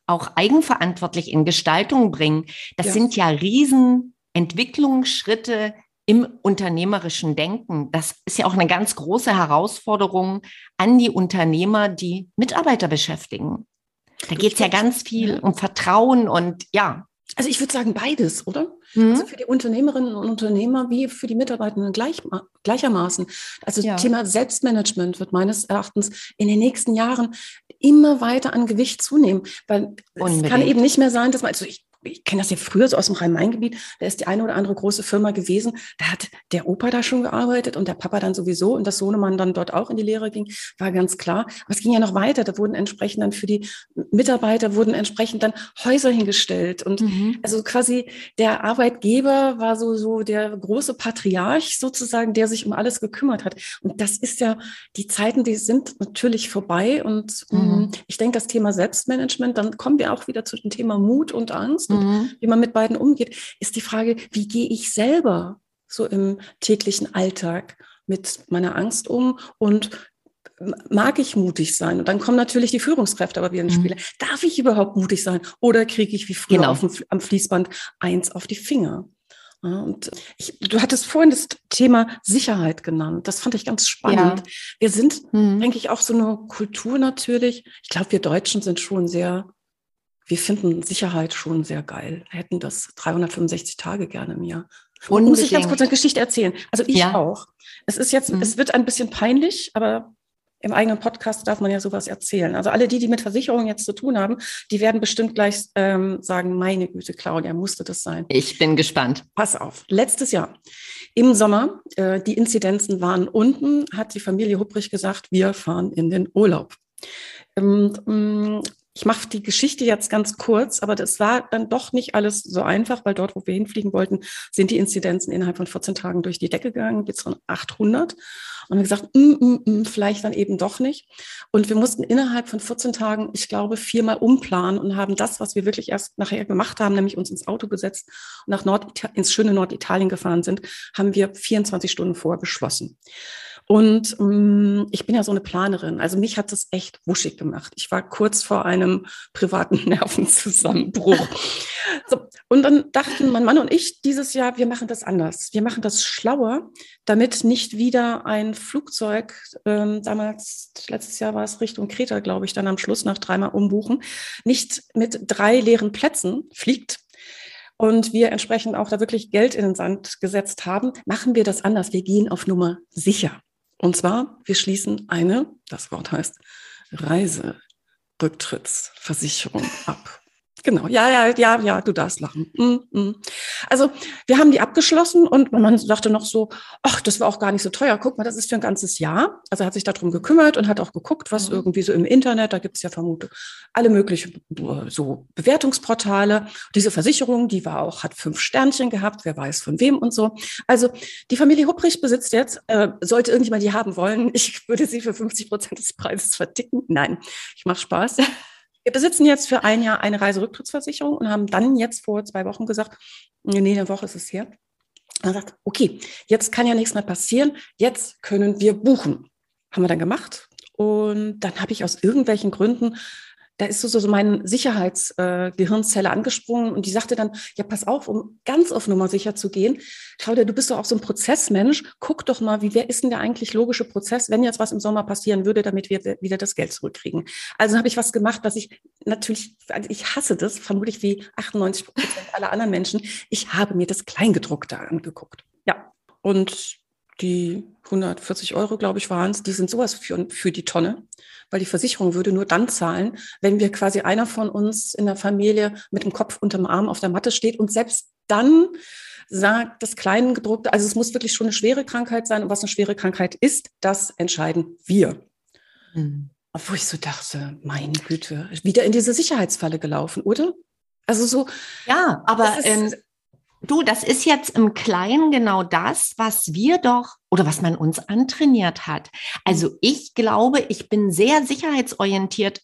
auch eigenverantwortlich in Gestaltung bringen. Das ja. sind ja Riesenentwicklungsschritte im unternehmerischen Denken. Das ist ja auch eine ganz große Herausforderung an die Unternehmer, die Mitarbeiter beschäftigen. Da geht es ja ganz viel um Vertrauen und ja, also ich würde sagen beides, oder? Mhm. Also für die Unternehmerinnen und Unternehmer wie für die Mitarbeitenden gleich, gleichermaßen. Also ja. Thema Selbstmanagement wird meines Erachtens in den nächsten Jahren immer weiter an Gewicht zunehmen, weil Unbedingt. es kann eben nicht mehr sein, dass man, also ich ich kenne das ja früher so aus dem Rhein-Main-Gebiet, da ist die eine oder andere große Firma gewesen, da hat der Opa da schon gearbeitet und der Papa dann sowieso und das Sohnemann dann dort auch in die Lehre ging, war ganz klar. Aber es ging ja noch weiter, da wurden entsprechend dann für die Mitarbeiter wurden entsprechend dann Häuser hingestellt und mhm. also quasi der Arbeitgeber war so, so der große Patriarch sozusagen, der sich um alles gekümmert hat. Und das ist ja, die Zeiten, die sind natürlich vorbei und mhm. Mm, ich denke, das Thema Selbstmanagement, dann kommen wir auch wieder zu dem Thema Mut und Angst mhm. wie man mit beiden umgeht, ist die Frage, wie gehe ich selber so im täglichen Alltag mit meiner Angst um und mag ich mutig sein? Und dann kommen natürlich die Führungskräfte aber wieder ins Spiel. Mhm. Darf ich überhaupt mutig sein? Oder kriege ich wie früher genau. dem, am Fließband eins auf die Finger? Ja, und ich, du hattest vorhin das Thema Sicherheit genannt. Das fand ich ganz spannend. Ja. Wir sind, mhm. denke ich, auch so eine Kultur natürlich. Ich glaube, wir Deutschen sind schon sehr, wir finden Sicherheit schon sehr geil. Hätten das 365 Tage gerne im Jahr. Und muss ich ganz kurz eine Geschichte erzählen. Also ich ja. auch. Es ist jetzt, mhm. es wird ein bisschen peinlich, aber im eigenen Podcast darf man ja sowas erzählen. Also alle die, die mit Versicherungen jetzt zu tun haben, die werden bestimmt gleich ähm, sagen, meine Güte, Claudia, musste das sein. Ich bin gespannt. Pass auf. Letztes Jahr im Sommer, äh, die Inzidenzen waren unten, hat die Familie Hupprich gesagt, wir fahren in den Urlaub. Ähm, mm, ich mache die Geschichte jetzt ganz kurz, aber das war dann doch nicht alles so einfach, weil dort, wo wir hinfliegen wollten, sind die Inzidenzen innerhalb von 14 Tagen durch die Decke gegangen, bis von 800. Und wir gesagt, mm, mm, mm, vielleicht dann eben doch nicht. Und wir mussten innerhalb von 14 Tagen, ich glaube, viermal umplanen und haben das, was wir wirklich erst nachher gemacht haben, nämlich uns ins Auto gesetzt und nach Nord ins schöne Norditalien gefahren sind, haben wir 24 Stunden vorher beschlossen. Und ähm, ich bin ja so eine Planerin. Also mich hat das echt wuschig gemacht. Ich war kurz vor einem privaten Nervenzusammenbruch. so, und dann dachten mein Mann und ich dieses Jahr, wir machen das anders. Wir machen das schlauer, damit nicht wieder ein Flugzeug, ähm, damals, letztes Jahr war es Richtung Kreta, glaube ich, dann am Schluss nach dreimal umbuchen, nicht mit drei leeren Plätzen fliegt, und wir entsprechend auch da wirklich Geld in den Sand gesetzt haben, machen wir das anders. Wir gehen auf Nummer sicher. Und zwar, wir schließen eine, das Wort heißt Reiserücktrittsversicherung ab. Genau, ja, ja, ja, ja, du darfst lachen. Mm, mm. Also wir haben die abgeschlossen und Mann sagte noch so, ach, das war auch gar nicht so teuer. Guck mal, das ist für ein ganzes Jahr. Also er hat sich darum gekümmert und hat auch geguckt, was mhm. irgendwie so im Internet, da gibt es ja vermutlich alle möglichen so Bewertungsportale. Diese Versicherung, die war auch, hat fünf Sternchen gehabt, wer weiß von wem und so. Also die Familie Hupprich besitzt jetzt, äh, sollte irgendjemand die haben wollen, ich würde sie für 50 Prozent des Preises verdicken. Nein, ich mache Spaß. Wir besitzen jetzt für ein Jahr eine Reiserücktrittsversicherung und haben dann jetzt vor zwei Wochen gesagt, nee, eine Woche ist es her. Und sagt, okay, jetzt kann ja nichts mehr passieren, jetzt können wir buchen. Haben wir dann gemacht. Und dann habe ich aus irgendwelchen Gründen da ist so, so meine Sicherheitsgehirnzelle äh, angesprungen und die sagte dann, ja, pass auf, um ganz auf Nummer sicher zu gehen, Claudia, du bist doch auch so ein Prozessmensch, guck doch mal, wie wer ist denn der eigentlich logische Prozess, wenn jetzt was im Sommer passieren würde, damit wir wieder das Geld zurückkriegen. Also habe ich was gemacht, was ich natürlich, also ich hasse das, vermutlich wie 98 Prozent aller anderen Menschen. Ich habe mir das Kleingedruckte angeguckt. Ja. Und die 140 Euro, glaube ich, waren es, die sind sowas für, für die Tonne, weil die Versicherung würde nur dann zahlen, wenn wir quasi einer von uns in der Familie mit dem Kopf unterm Arm auf der Matte steht und selbst dann sagt das Kleingedruckte, also es muss wirklich schon eine schwere Krankheit sein und was eine schwere Krankheit ist, das entscheiden wir. Mhm. Obwohl ich so dachte, meine Güte, wieder in diese Sicherheitsfalle gelaufen, oder? Also so. Ja, aber ähm, Du, das ist jetzt im Kleinen genau das, was wir doch oder was man uns antrainiert hat. Also ich glaube, ich bin sehr sicherheitsorientiert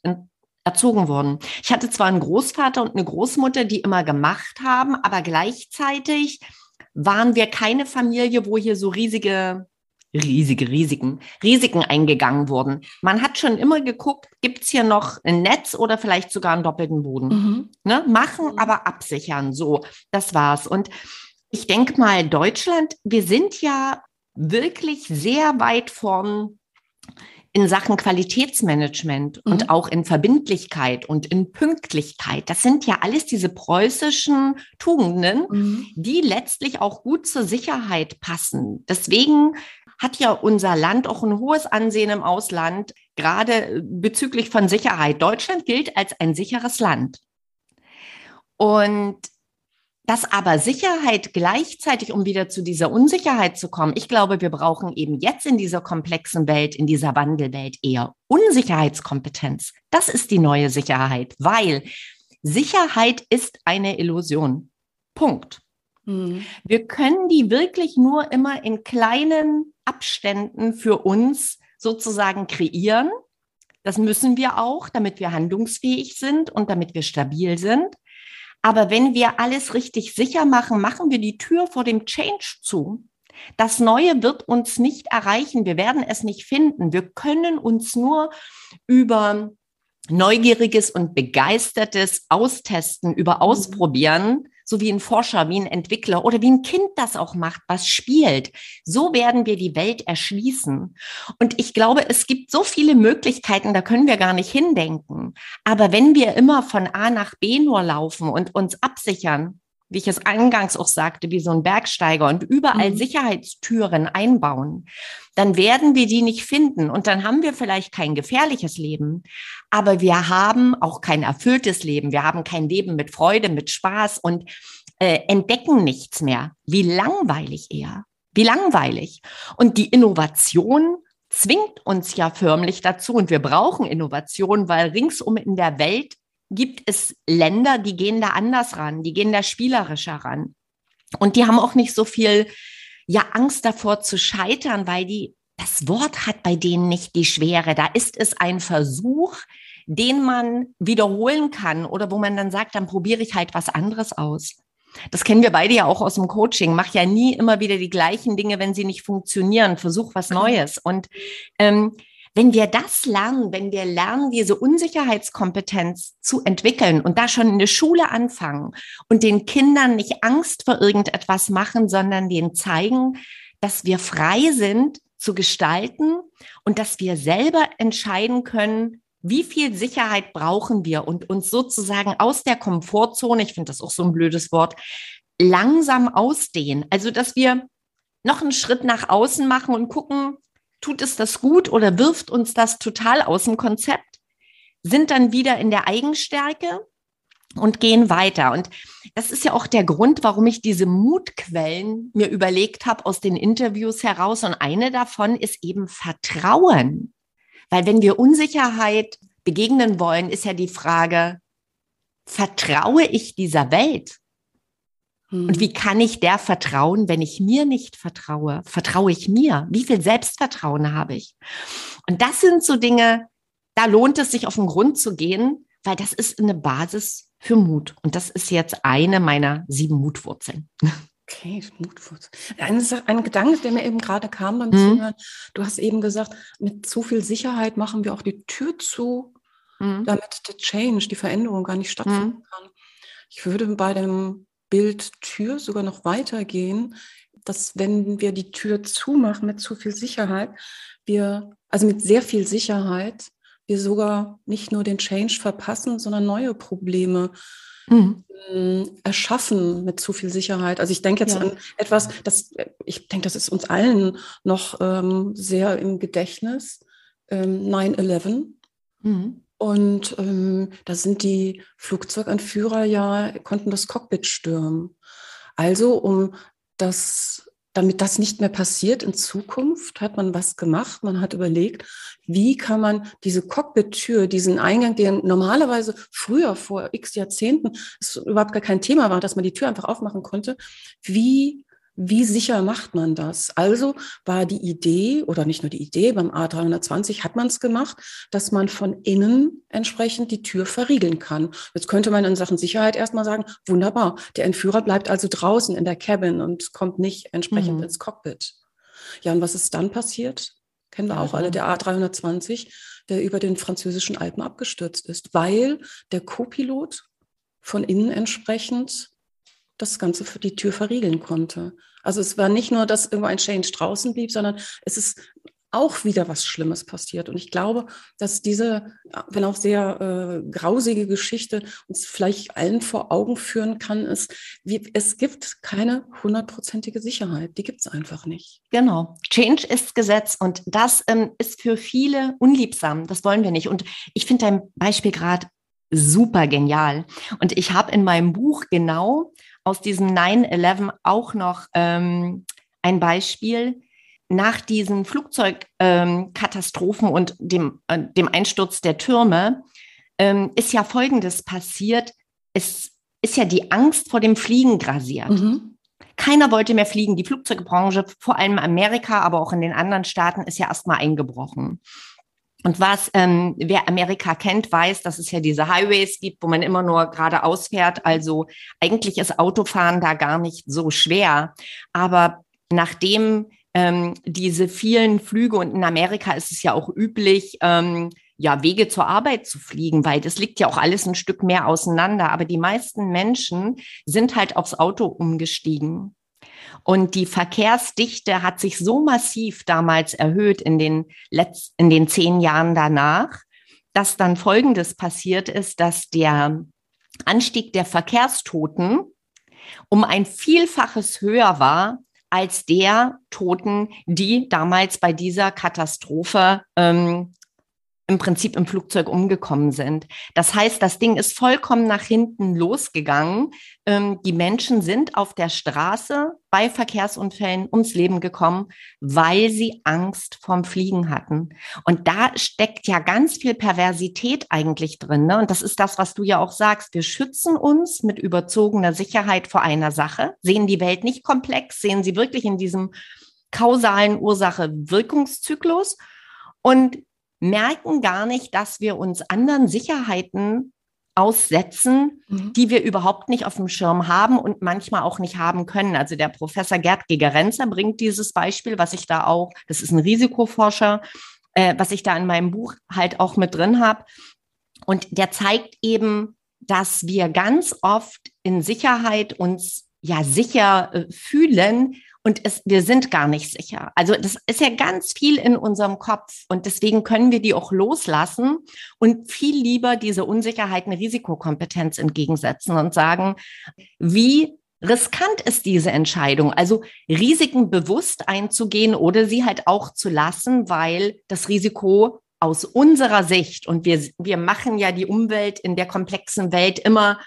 erzogen worden. Ich hatte zwar einen Großvater und eine Großmutter, die immer gemacht haben, aber gleichzeitig waren wir keine Familie, wo hier so riesige riesige Risiken, Risiken eingegangen wurden. Man hat schon immer geguckt, gibt's hier noch ein Netz oder vielleicht sogar einen doppelten Boden. Mhm. Ne? Machen, mhm. aber absichern. So, das war's. Und ich denke mal, Deutschland, wir sind ja wirklich sehr weit vorn in Sachen Qualitätsmanagement mhm. und auch in Verbindlichkeit und in Pünktlichkeit. Das sind ja alles diese preußischen Tugenden, mhm. die letztlich auch gut zur Sicherheit passen. Deswegen hat ja unser Land auch ein hohes Ansehen im Ausland, gerade bezüglich von Sicherheit. Deutschland gilt als ein sicheres Land. Und dass aber Sicherheit gleichzeitig, um wieder zu dieser Unsicherheit zu kommen, ich glaube, wir brauchen eben jetzt in dieser komplexen Welt, in dieser Wandelwelt eher Unsicherheitskompetenz. Das ist die neue Sicherheit, weil Sicherheit ist eine Illusion. Punkt. Mhm. Wir können die wirklich nur immer in kleinen Abständen für uns sozusagen kreieren. Das müssen wir auch, damit wir handlungsfähig sind und damit wir stabil sind. Aber wenn wir alles richtig sicher machen, machen wir die Tür vor dem Change zu. Das Neue wird uns nicht erreichen. Wir werden es nicht finden. Wir können uns nur über neugieriges und begeistertes Austesten, über mhm. Ausprobieren, so wie ein Forscher, wie ein Entwickler oder wie ein Kind das auch macht, was spielt. So werden wir die Welt erschließen. Und ich glaube, es gibt so viele Möglichkeiten, da können wir gar nicht hindenken. Aber wenn wir immer von A nach B nur laufen und uns absichern, wie ich es eingangs auch sagte, wie so ein Bergsteiger und überall mhm. Sicherheitstüren einbauen, dann werden wir die nicht finden und dann haben wir vielleicht kein gefährliches Leben, aber wir haben auch kein erfülltes Leben, wir haben kein Leben mit Freude, mit Spaß und äh, entdecken nichts mehr. Wie langweilig eher. Wie langweilig. Und die Innovation zwingt uns ja förmlich dazu und wir brauchen Innovation, weil ringsum in der Welt gibt es Länder, die gehen da anders ran, die gehen da spielerischer ran. Und die haben auch nicht so viel ja Angst davor zu scheitern, weil die das Wort hat bei denen nicht die Schwere. Da ist es ein Versuch, den man wiederholen kann oder wo man dann sagt, dann probiere ich halt was anderes aus. Das kennen wir beide ja auch aus dem Coaching. Mach ja nie immer wieder die gleichen Dinge, wenn sie nicht funktionieren. Versuch was Neues. Und ähm, wenn wir das lernen, wenn wir lernen, diese Unsicherheitskompetenz zu entwickeln und da schon in der Schule anfangen und den Kindern nicht Angst vor irgendetwas machen, sondern denen zeigen, dass wir frei sind zu gestalten und dass wir selber entscheiden können, wie viel Sicherheit brauchen wir und uns sozusagen aus der Komfortzone, ich finde das auch so ein blödes Wort, langsam ausdehnen. Also, dass wir noch einen Schritt nach außen machen und gucken, tut es das gut oder wirft uns das total aus dem Konzept, sind dann wieder in der Eigenstärke und gehen weiter. Und das ist ja auch der Grund, warum ich diese Mutquellen mir überlegt habe aus den Interviews heraus. Und eine davon ist eben Vertrauen. Weil wenn wir Unsicherheit begegnen wollen, ist ja die Frage, vertraue ich dieser Welt? Und wie kann ich der vertrauen, wenn ich mir nicht vertraue? Vertraue ich mir? Wie viel Selbstvertrauen habe ich? Und das sind so Dinge, da lohnt es sich auf den Grund zu gehen, weil das ist eine Basis für Mut. Und das ist jetzt eine meiner sieben Mutwurzeln. Okay, Mutwurzel. Ein, ein Gedanke, der mir eben gerade kam beim mhm. Zuhören. Du hast eben gesagt, mit zu viel Sicherheit machen wir auch die Tür zu, mhm. damit der Change, die Veränderung gar nicht stattfinden mhm. kann. Ich würde bei dem Bild Tür sogar noch weitergehen, dass wenn wir die Tür zumachen mit zu viel Sicherheit, wir, also mit sehr viel Sicherheit, wir sogar nicht nur den Change verpassen, sondern neue Probleme mhm. Ähm, erschaffen mit zu viel Sicherheit. Also ich denke jetzt ja. an etwas, das ich denke, das ist uns allen noch ähm, sehr im Gedächtnis. Ähm, 9-11. Mhm. Und ähm, da sind die Flugzeuganführer ja, konnten das Cockpit stürmen. Also, um das, damit das nicht mehr passiert in Zukunft, hat man was gemacht. Man hat überlegt, wie kann man diese Cockpit-Tür, diesen Eingang, der normalerweise früher vor x Jahrzehnten es überhaupt gar kein Thema war, dass man die Tür einfach aufmachen konnte, wie wie sicher macht man das? Also war die Idee oder nicht nur die Idee, beim A320 hat man es gemacht, dass man von innen entsprechend die Tür verriegeln kann. Jetzt könnte man in Sachen Sicherheit erstmal sagen, wunderbar, der Entführer bleibt also draußen in der Cabin und kommt nicht entsprechend mhm. ins Cockpit. Ja, und was ist dann passiert? Kennen wir auch alle, der A320, der über den französischen Alpen abgestürzt ist, weil der Co-Pilot von innen entsprechend das Ganze für die Tür verriegeln konnte. Also es war nicht nur, dass irgendwo ein Change draußen blieb, sondern es ist auch wieder was Schlimmes passiert. Und ich glaube, dass diese, wenn auch sehr äh, grausige Geschichte uns vielleicht allen vor Augen führen kann, ist, wie, es gibt keine hundertprozentige Sicherheit. Die gibt es einfach nicht. Genau. Change ist Gesetz und das ähm, ist für viele unliebsam. Das wollen wir nicht. Und ich finde dein Beispiel gerade super genial. Und ich habe in meinem Buch genau aus diesem 9-11 auch noch ähm, ein Beispiel. Nach diesen Flugzeugkatastrophen ähm, und dem, äh, dem Einsturz der Türme ähm, ist ja Folgendes passiert. Es ist ja die Angst vor dem Fliegen grasiert. Mhm. Keiner wollte mehr fliegen. Die Flugzeugbranche, vor allem Amerika, aber auch in den anderen Staaten, ist ja erstmal eingebrochen. Und was, ähm, wer Amerika kennt, weiß, dass es ja diese Highways gibt, wo man immer nur geradeaus fährt. Also eigentlich ist Autofahren da gar nicht so schwer. Aber nachdem ähm, diese vielen Flüge und in Amerika ist es ja auch üblich, ähm, ja, Wege zur Arbeit zu fliegen, weil das liegt ja auch alles ein Stück mehr auseinander. Aber die meisten Menschen sind halt aufs Auto umgestiegen. Und die Verkehrsdichte hat sich so massiv damals erhöht in den letzten, in den zehn Jahren danach, dass dann Folgendes passiert ist, dass der Anstieg der Verkehrstoten um ein Vielfaches höher war als der Toten, die damals bei dieser Katastrophe ähm, im Prinzip im Flugzeug umgekommen sind. Das heißt, das Ding ist vollkommen nach hinten losgegangen. Ähm, die Menschen sind auf der Straße bei Verkehrsunfällen ums Leben gekommen, weil sie Angst vorm Fliegen hatten. Und da steckt ja ganz viel Perversität eigentlich drin. Ne? Und das ist das, was du ja auch sagst. Wir schützen uns mit überzogener Sicherheit vor einer Sache, sehen die Welt nicht komplex, sehen sie wirklich in diesem kausalen Ursache-Wirkungszyklus. Und merken gar nicht, dass wir uns anderen Sicherheiten aussetzen, mhm. die wir überhaupt nicht auf dem Schirm haben und manchmal auch nicht haben können. Also der Professor Gerd Gegerenzer bringt dieses Beispiel, was ich da auch, das ist ein Risikoforscher, äh, was ich da in meinem Buch halt auch mit drin habe. Und der zeigt eben, dass wir ganz oft in Sicherheit uns ja sicher äh, fühlen und es, wir sind gar nicht sicher. Also das ist ja ganz viel in unserem Kopf und deswegen können wir die auch loslassen und viel lieber diese Unsicherheit eine Risikokompetenz entgegensetzen und sagen, wie riskant ist diese Entscheidung, also Risiken bewusst einzugehen oder sie halt auch zu lassen, weil das Risiko aus unserer Sicht und wir, wir machen ja die Umwelt in der komplexen Welt immer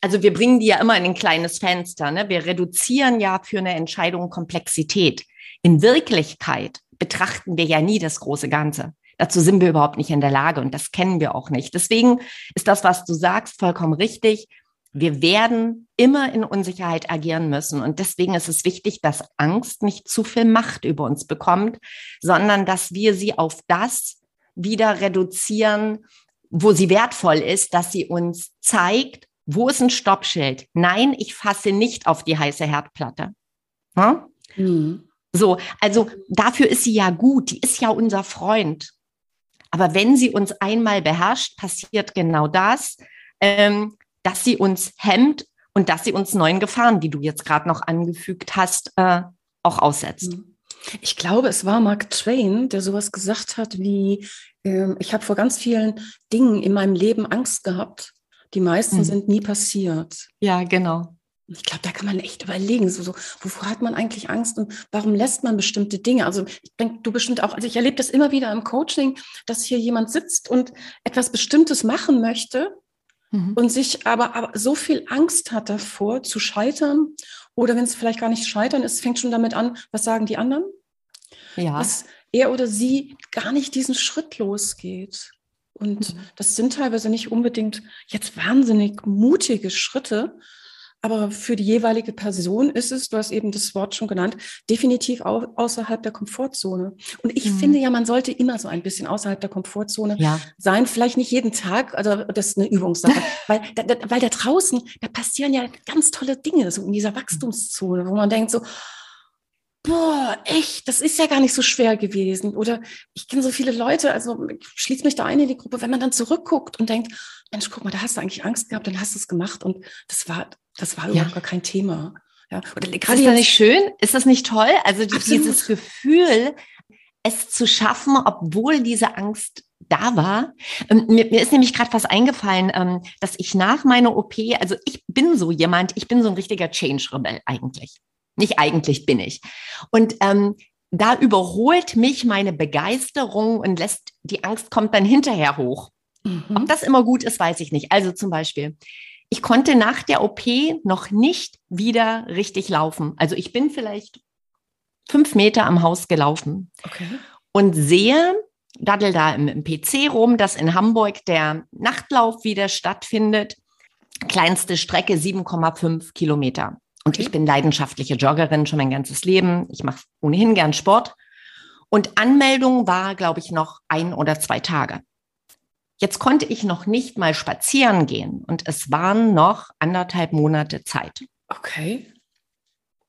also wir bringen die ja immer in ein kleines Fenster. Ne? Wir reduzieren ja für eine Entscheidung Komplexität. In Wirklichkeit betrachten wir ja nie das große Ganze. Dazu sind wir überhaupt nicht in der Lage und das kennen wir auch nicht. Deswegen ist das, was du sagst, vollkommen richtig. Wir werden immer in Unsicherheit agieren müssen. Und deswegen ist es wichtig, dass Angst nicht zu viel Macht über uns bekommt, sondern dass wir sie auf das wieder reduzieren, wo sie wertvoll ist, dass sie uns zeigt, wo ist ein Stoppschild? Nein, ich fasse nicht auf die heiße Herdplatte. Hm? Mhm. So, also dafür ist sie ja gut, die ist ja unser Freund. Aber wenn sie uns einmal beherrscht, passiert genau das, ähm, dass sie uns hemmt und dass sie uns neuen Gefahren, die du jetzt gerade noch angefügt hast, äh, auch aussetzt. Mhm. Ich glaube, es war Mark Twain, der sowas gesagt hat wie, äh, ich habe vor ganz vielen Dingen in meinem Leben Angst gehabt die meisten mhm. sind nie passiert. Ja, genau. Ich glaube, da kann man echt überlegen, so, so, wovor hat man eigentlich Angst und warum lässt man bestimmte Dinge? Also ich denke, du bestimmt auch, also ich erlebe das immer wieder im Coaching, dass hier jemand sitzt und etwas Bestimmtes machen möchte mhm. und sich aber, aber so viel Angst hat davor zu scheitern oder wenn es vielleicht gar nicht scheitern ist, fängt schon damit an, was sagen die anderen? Ja. Dass er oder sie gar nicht diesen Schritt losgeht. Und mhm. das sind teilweise nicht unbedingt jetzt wahnsinnig mutige Schritte, aber für die jeweilige Person ist es, du hast eben das Wort schon genannt, definitiv au außerhalb der Komfortzone. Und ich mhm. finde ja, man sollte immer so ein bisschen außerhalb der Komfortzone ja. sein. Vielleicht nicht jeden Tag, also das ist eine Übungssache, weil, da, da, weil da draußen, da passieren ja ganz tolle Dinge, so in dieser Wachstumszone, wo man denkt so, boah, echt, das ist ja gar nicht so schwer gewesen. Oder ich kenne so viele Leute, also ich schließe mich da ein in die Gruppe, wenn man dann zurückguckt und denkt, Mensch, guck mal, da hast du eigentlich Angst gehabt, dann hast du es gemacht und das war, das war überhaupt gar kein Thema. Ja, oder ist das nicht schön? Ist das nicht toll? Also Absolut. dieses Gefühl, es zu schaffen, obwohl diese Angst da war. Ähm, mir, mir, ist nämlich gerade was eingefallen, ähm, dass ich nach meiner OP, also ich bin so jemand, ich bin so ein richtiger Change-Rebell eigentlich. Nicht eigentlich bin ich. Und ähm, da überholt mich meine Begeisterung und lässt, die Angst kommt dann hinterher hoch. Mhm. Ob das immer gut ist, weiß ich nicht. Also zum Beispiel, ich konnte nach der OP noch nicht wieder richtig laufen. Also ich bin vielleicht fünf Meter am Haus gelaufen okay. und sehe, daddel da im, im PC rum, dass in Hamburg der Nachtlauf wieder stattfindet. Kleinste Strecke 7,5 Kilometer. Und ich bin leidenschaftliche Joggerin schon mein ganzes Leben. Ich mache ohnehin gern Sport. Und Anmeldung war, glaube ich, noch ein oder zwei Tage. Jetzt konnte ich noch nicht mal spazieren gehen und es waren noch anderthalb Monate Zeit. Okay.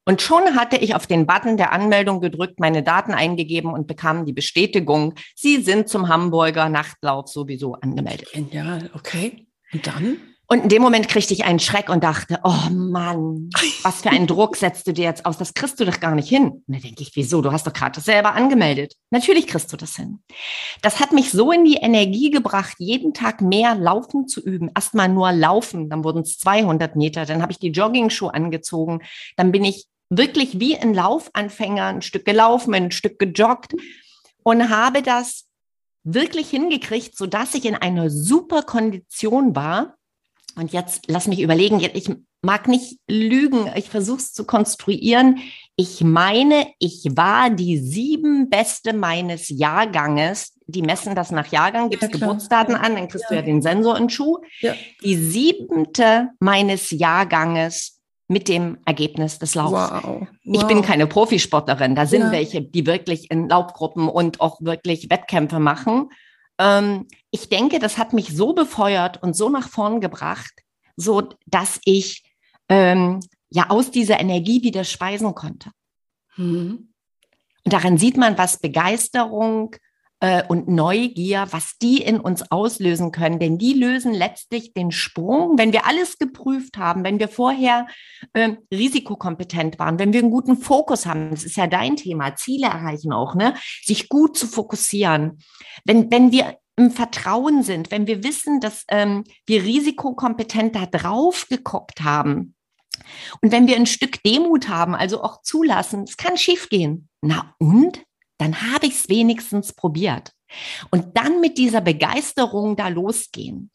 Und schon hatte ich auf den Button der Anmeldung gedrückt, meine Daten eingegeben und bekam die Bestätigung, Sie sind zum Hamburger Nachtlauf sowieso angemeldet. Genial, okay. Und dann? Und in dem Moment kriegte ich einen Schreck und dachte, oh Mann, was für einen Druck setzt du dir jetzt aus? Das kriegst du doch gar nicht hin. Und da denke ich, wieso? Du hast doch gerade das selber angemeldet. Natürlich kriegst du das hin. Das hat mich so in die Energie gebracht, jeden Tag mehr Laufen zu üben. Erstmal nur Laufen, dann wurden es 200 Meter, dann habe ich die Jogging-Schuhe angezogen, dann bin ich wirklich wie ein Laufanfänger ein Stück gelaufen, ein Stück gejoggt und habe das wirklich hingekriegt, so dass ich in einer super Kondition war und jetzt lass mich überlegen, ich mag nicht lügen, ich versuche es zu konstruieren. Ich meine, ich war die sieben Beste meines Jahrganges. Die messen das nach Jahrgang, gibst ja, Geburtsdaten an, dann kriegst ja. du ja den Sensor in den Schuh. Ja. Die siebente meines Jahrganges mit dem Ergebnis des Laufs. Wow. wow. Ich bin keine Profisportlerin. Da sind welche, die wirklich in Laufgruppen und auch wirklich Wettkämpfe machen. Ähm, ich denke, das hat mich so befeuert und so nach vorn gebracht, so dass ich ähm, ja aus dieser Energie wieder speisen konnte. Mhm. Und daran sieht man, was Begeisterung äh, und Neugier, was die in uns auslösen können. Denn die lösen letztlich den Sprung, wenn wir alles geprüft haben, wenn wir vorher äh, risikokompetent waren, wenn wir einen guten Fokus haben. Das ist ja dein Thema, Ziele erreichen auch, ne? Sich gut zu fokussieren. Wenn, wenn wir im Vertrauen sind, wenn wir wissen, dass ähm, wir risikokompetent da drauf geguckt haben, und wenn wir ein Stück Demut haben, also auch zulassen, es kann schiefgehen. Na und? Dann habe ich es wenigstens probiert. Und dann mit dieser Begeisterung da losgehen.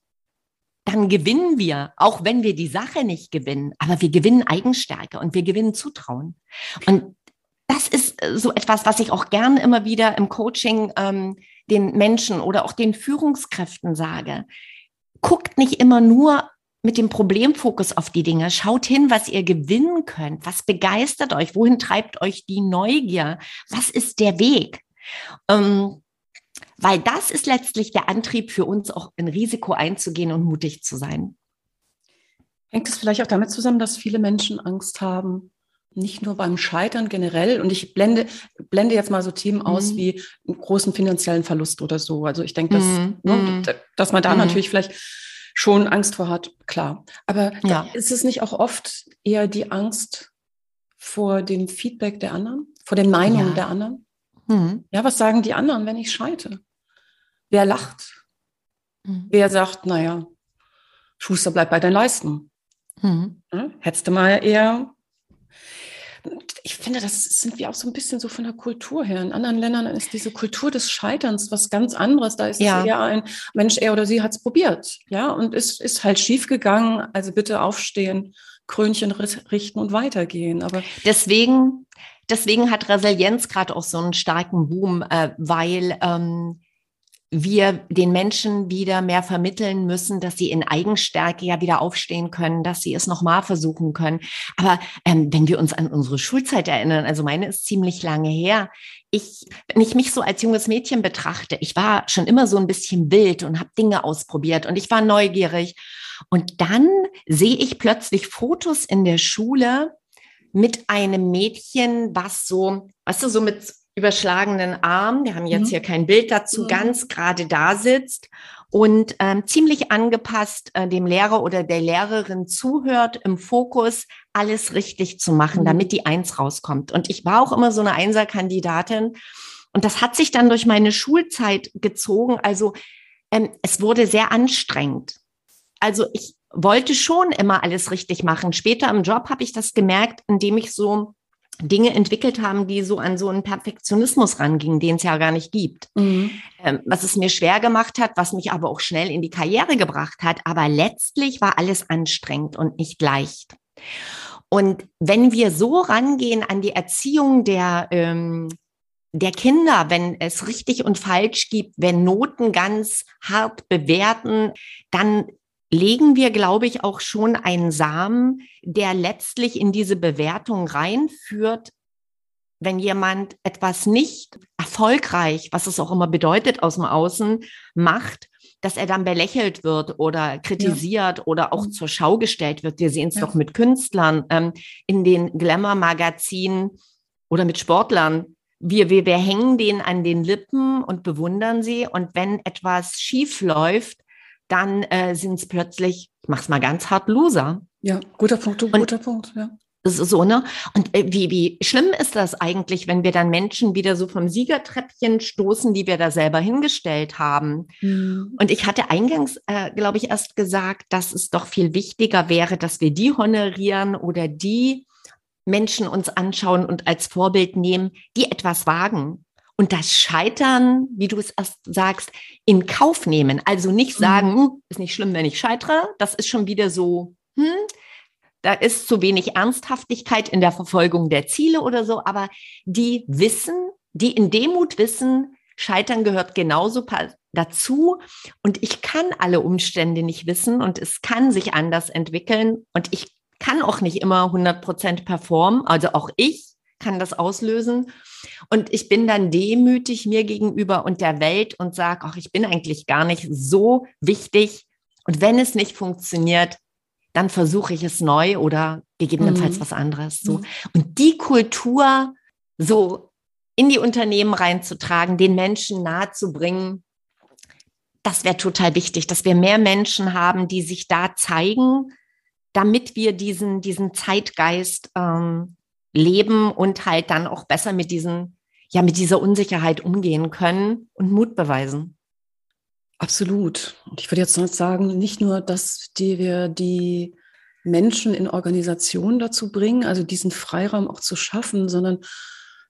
Dann gewinnen wir, auch wenn wir die Sache nicht gewinnen, aber wir gewinnen Eigenstärke und wir gewinnen Zutrauen. Und das ist äh, so etwas, was ich auch gerne immer wieder im Coaching ähm, den Menschen oder auch den Führungskräften sage. Guckt nicht immer nur mit dem Problemfokus auf die Dinge. Schaut hin, was ihr gewinnen könnt. Was begeistert euch? Wohin treibt euch die Neugier? Was ist der Weg? Ähm, weil das ist letztlich der Antrieb für uns, auch ein Risiko einzugehen und mutig zu sein. Hängt es vielleicht auch damit zusammen, dass viele Menschen Angst haben, nicht nur beim Scheitern generell, und ich blende, blende jetzt mal so Themen aus mhm. wie einen großen finanziellen Verlust oder so. Also ich denke, dass, mhm. ne, mhm. dass man da mhm. natürlich vielleicht schon Angst vor hat, klar. Aber ja. ist es nicht auch oft eher die Angst vor dem Feedback der anderen, vor den Meinungen ja. der anderen? Mhm. Ja, was sagen die anderen, wenn ich scheite? Wer lacht? Mhm. Wer sagt, naja, Schuster, bleib bei deinen Leisten? Mhm. Ja, hättest du mal eher ich finde, das sind wir auch so ein bisschen so von der Kultur her. In anderen Ländern ist diese Kultur des Scheiterns was ganz anderes. Da ist ja. es eher ein Mensch, er oder sie hat es probiert, ja, und es ist halt schief gegangen. Also bitte aufstehen, Krönchen richten und weitergehen. Aber deswegen, deswegen hat Resilienz gerade auch so einen starken Boom, äh, weil ähm, wir den Menschen wieder mehr vermitteln müssen, dass sie in Eigenstärke ja wieder aufstehen können, dass sie es nochmal versuchen können. Aber ähm, wenn wir uns an unsere Schulzeit erinnern, also meine ist ziemlich lange her, ich, wenn ich mich so als junges Mädchen betrachte, ich war schon immer so ein bisschen wild und habe Dinge ausprobiert und ich war neugierig. Und dann sehe ich plötzlich Fotos in der Schule mit einem Mädchen, was so, weißt du, so mit überschlagenen Arm, wir haben jetzt mhm. hier kein Bild dazu, mhm. ganz gerade da sitzt und ähm, ziemlich angepasst äh, dem Lehrer oder der Lehrerin zuhört, im Fokus alles richtig zu machen, mhm. damit die Eins rauskommt. Und ich war auch immer so eine Einserkandidatin und das hat sich dann durch meine Schulzeit gezogen. Also ähm, es wurde sehr anstrengend. Also ich wollte schon immer alles richtig machen. Später im Job habe ich das gemerkt, indem ich so Dinge entwickelt haben, die so an so einen Perfektionismus rangingen, den es ja gar nicht gibt. Mhm. Ähm, was es mir schwer gemacht hat, was mich aber auch schnell in die Karriere gebracht hat. Aber letztlich war alles anstrengend und nicht leicht. Und wenn wir so rangehen an die Erziehung der, ähm, der Kinder, wenn es richtig und falsch gibt, wenn Noten ganz hart bewerten, dann legen wir, glaube ich, auch schon einen Samen, der letztlich in diese Bewertung reinführt, wenn jemand etwas nicht erfolgreich, was es auch immer bedeutet aus dem Außen, macht, dass er dann belächelt wird oder kritisiert ja. oder auch mhm. zur Schau gestellt wird. Wir sehen es Ja. doch mit Künstlern ähm, in den Glamour-Magazinen oder mit Sportlern. Wir, wir, wir hängen denen an den Lippen und bewundern sie. Und wenn etwas schief läuft, dann äh, sind es plötzlich, ich mach's mal ganz hart, Loser. Ja, guter Punkt, du, Und- guter Punkt, ja. So, ne? Und äh, wie, wie schlimm ist das eigentlich, wenn wir dann Menschen wieder so vom Siegertreppchen stoßen, die wir da selber hingestellt haben? Mhm. Und ich hatte eingangs, äh, glaube ich, erst gesagt, dass es doch viel wichtiger wäre, dass wir die honorieren oder die Menschen uns anschauen und als Vorbild nehmen, die etwas wagen. Und das Scheitern, wie du es erst sagst, in Kauf nehmen. Also nicht Mhm. sagen, "Hm, ist nicht schlimm, wenn ich scheitere. Das ist schon wieder so, hm, da ist zu wenig Ernsthaftigkeit in der Verfolgung der Ziele oder so. Aber die wissen, die in Demut wissen, Scheitern gehört genauso dazu. Und ich kann alle Umstände nicht wissen und es kann sich anders entwickeln. Und ich kann auch nicht immer 100 Prozent performen. Also auch ich kann das auslösen. Und ich bin dann demütig mir gegenüber und der Welt und sage, ach, ich bin eigentlich gar nicht so wichtig. Und wenn es nicht funktioniert, dann versuche ich es neu oder gegebenenfalls Mhm. was anderes. So. Mhm. Und die Kultur so in die Unternehmen reinzutragen, den Menschen nahezubringen, das wäre total wichtig, dass wir mehr Menschen haben, die sich da zeigen, damit wir diesen, diesen Zeitgeist ähm, leben und halt dann auch besser mit diesen, ja, mit dieser Unsicherheit umgehen können und Mut beweisen. Absolut. Und ich würde jetzt noch sagen, nicht nur, dass die, wir die Menschen in Organisationen dazu bringen, also diesen Freiraum auch zu schaffen, sondern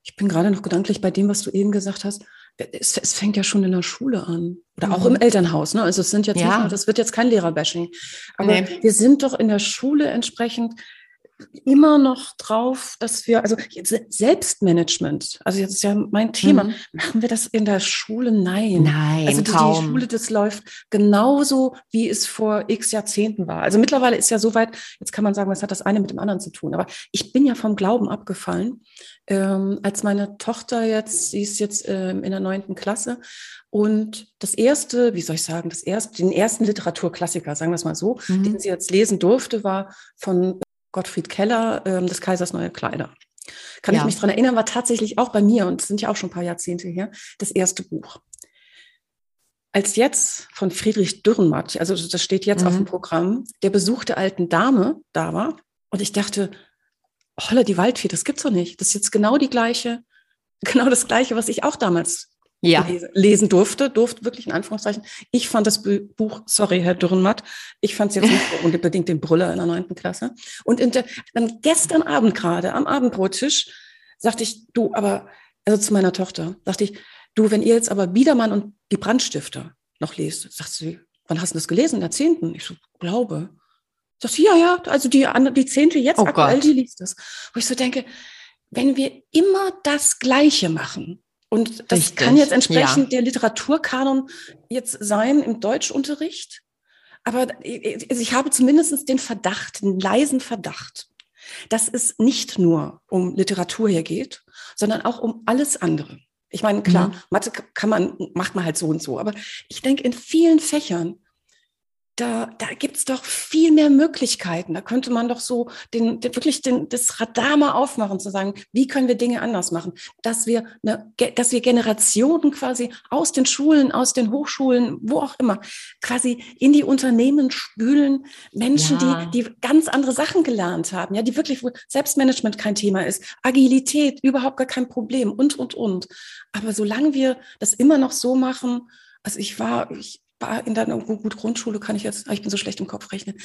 ich bin gerade noch gedanklich bei dem, was du eben gesagt hast. Es, es fängt ja schon in der Schule an oder auch Mhm. im Elternhaus. Ne? Also es sind jetzt Ja. nicht das wird jetzt kein Lehrerbashing, aber Nee. wir sind doch in der Schule entsprechend immer noch drauf, dass wir, also jetzt Selbstmanagement, also jetzt ist ja mein Thema, Mhm. machen wir das in der Schule? Nein. Nein, Also die, die. Schule, das läuft genauso, wie es vor x Jahrzehnten war. Also mittlerweile ist ja soweit, jetzt kann man sagen, was hat das eine mit dem anderen zu tun. Aber ich bin ja vom Glauben abgefallen, ähm, als meine Tochter jetzt, sie ist jetzt ähm, in der neunten Klasse und das erste, wie soll ich sagen, das erste, den ersten Literaturklassiker, sagen wir es mal so, Mhm. den sie jetzt lesen durfte, war von Gottfried Keller, ähm, des Kaisers neue Kleider. Kann Ja. ich mich dran erinnern, war tatsächlich auch bei mir, und es sind ja auch schon ein paar Jahrzehnte her, das erste Buch. Als jetzt von Friedrich Dürrenmatt, also das steht jetzt auf Mhm. dem Programm, der Besuch der alten Dame da war, und ich dachte, holla, die Waldfee, das gibt's doch nicht. Das ist jetzt genau die gleiche, genau das gleiche, was ich auch damals Ja, lesen, lesen durfte, durfte wirklich in Anführungszeichen. Ich fand das Bu- Buch, sorry, Herr Dürrenmatt, ich fand es jetzt nicht so unbedingt den Brüller in der neunten Klasse. Und in der, dann gestern Abend gerade am Abendbrottisch sagte ich, du, aber, also zu meiner Tochter, sagte ich, du, wenn ihr jetzt aber Biedermann und die Brandstifter noch lest, sagt sie, wann hast du das gelesen? In der zehnten? Ich so, glaube. Sagt sie, ja, ja, also die, andere- die zehnte jetzt Oh aktuell, Gott. die liest das. Wo ich so denke, wenn wir immer das Gleiche machen, und das Richtig, kann jetzt entsprechend ja. der Literaturkanon jetzt sein im Deutschunterricht. Aber ich habe zumindest den Verdacht, den leisen Verdacht, dass es nicht nur um Literatur hier geht, sondern auch um alles andere. Ich meine, klar, Mhm. Mathe kann man, macht man halt so und so. Aber ich denke, in vielen Fächern, da, da gibt's doch viel mehr Möglichkeiten. Da könnte man doch so den, den, wirklich den, das Radar mal aufmachen, zu sagen, wie können wir Dinge anders machen? Dass wir, eine, dass wir Generationen quasi aus den Schulen, aus den Hochschulen, wo auch immer, quasi in die Unternehmen spülen. Menschen, Ja. die, die ganz andere Sachen gelernt haben, ja, die wirklich, wo Selbstmanagement kein Thema ist, Agilität überhaupt gar kein Problem und, und, und. Aber solange wir das immer noch so machen, also ich war, ich war in der gut Grundschule, kann ich jetzt, ah, ich bin so schlecht im Kopf rechnen.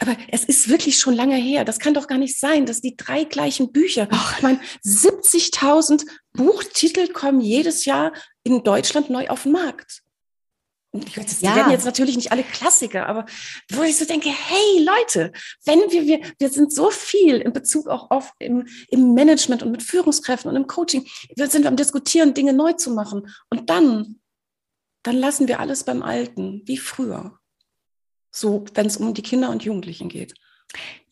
Aber es ist wirklich schon lange her. Das kann doch gar nicht sein, dass die drei gleichen Bücher, ich meine, 70.000 Buchtitel kommen jedes Jahr in Deutschland neu auf den Markt. Weiß, Ja. Die werden jetzt natürlich nicht alle Klassiker, aber wo ich so denke, hey Leute, wenn wir, wir, wir sind so viel in Bezug auch auf im, im Management und mit Führungskräften und im Coaching, wir sind am Diskutieren, Dinge neu zu machen. Und dann, dann lassen wir alles beim Alten, wie früher. So, wenn es um die Kinder und Jugendlichen geht.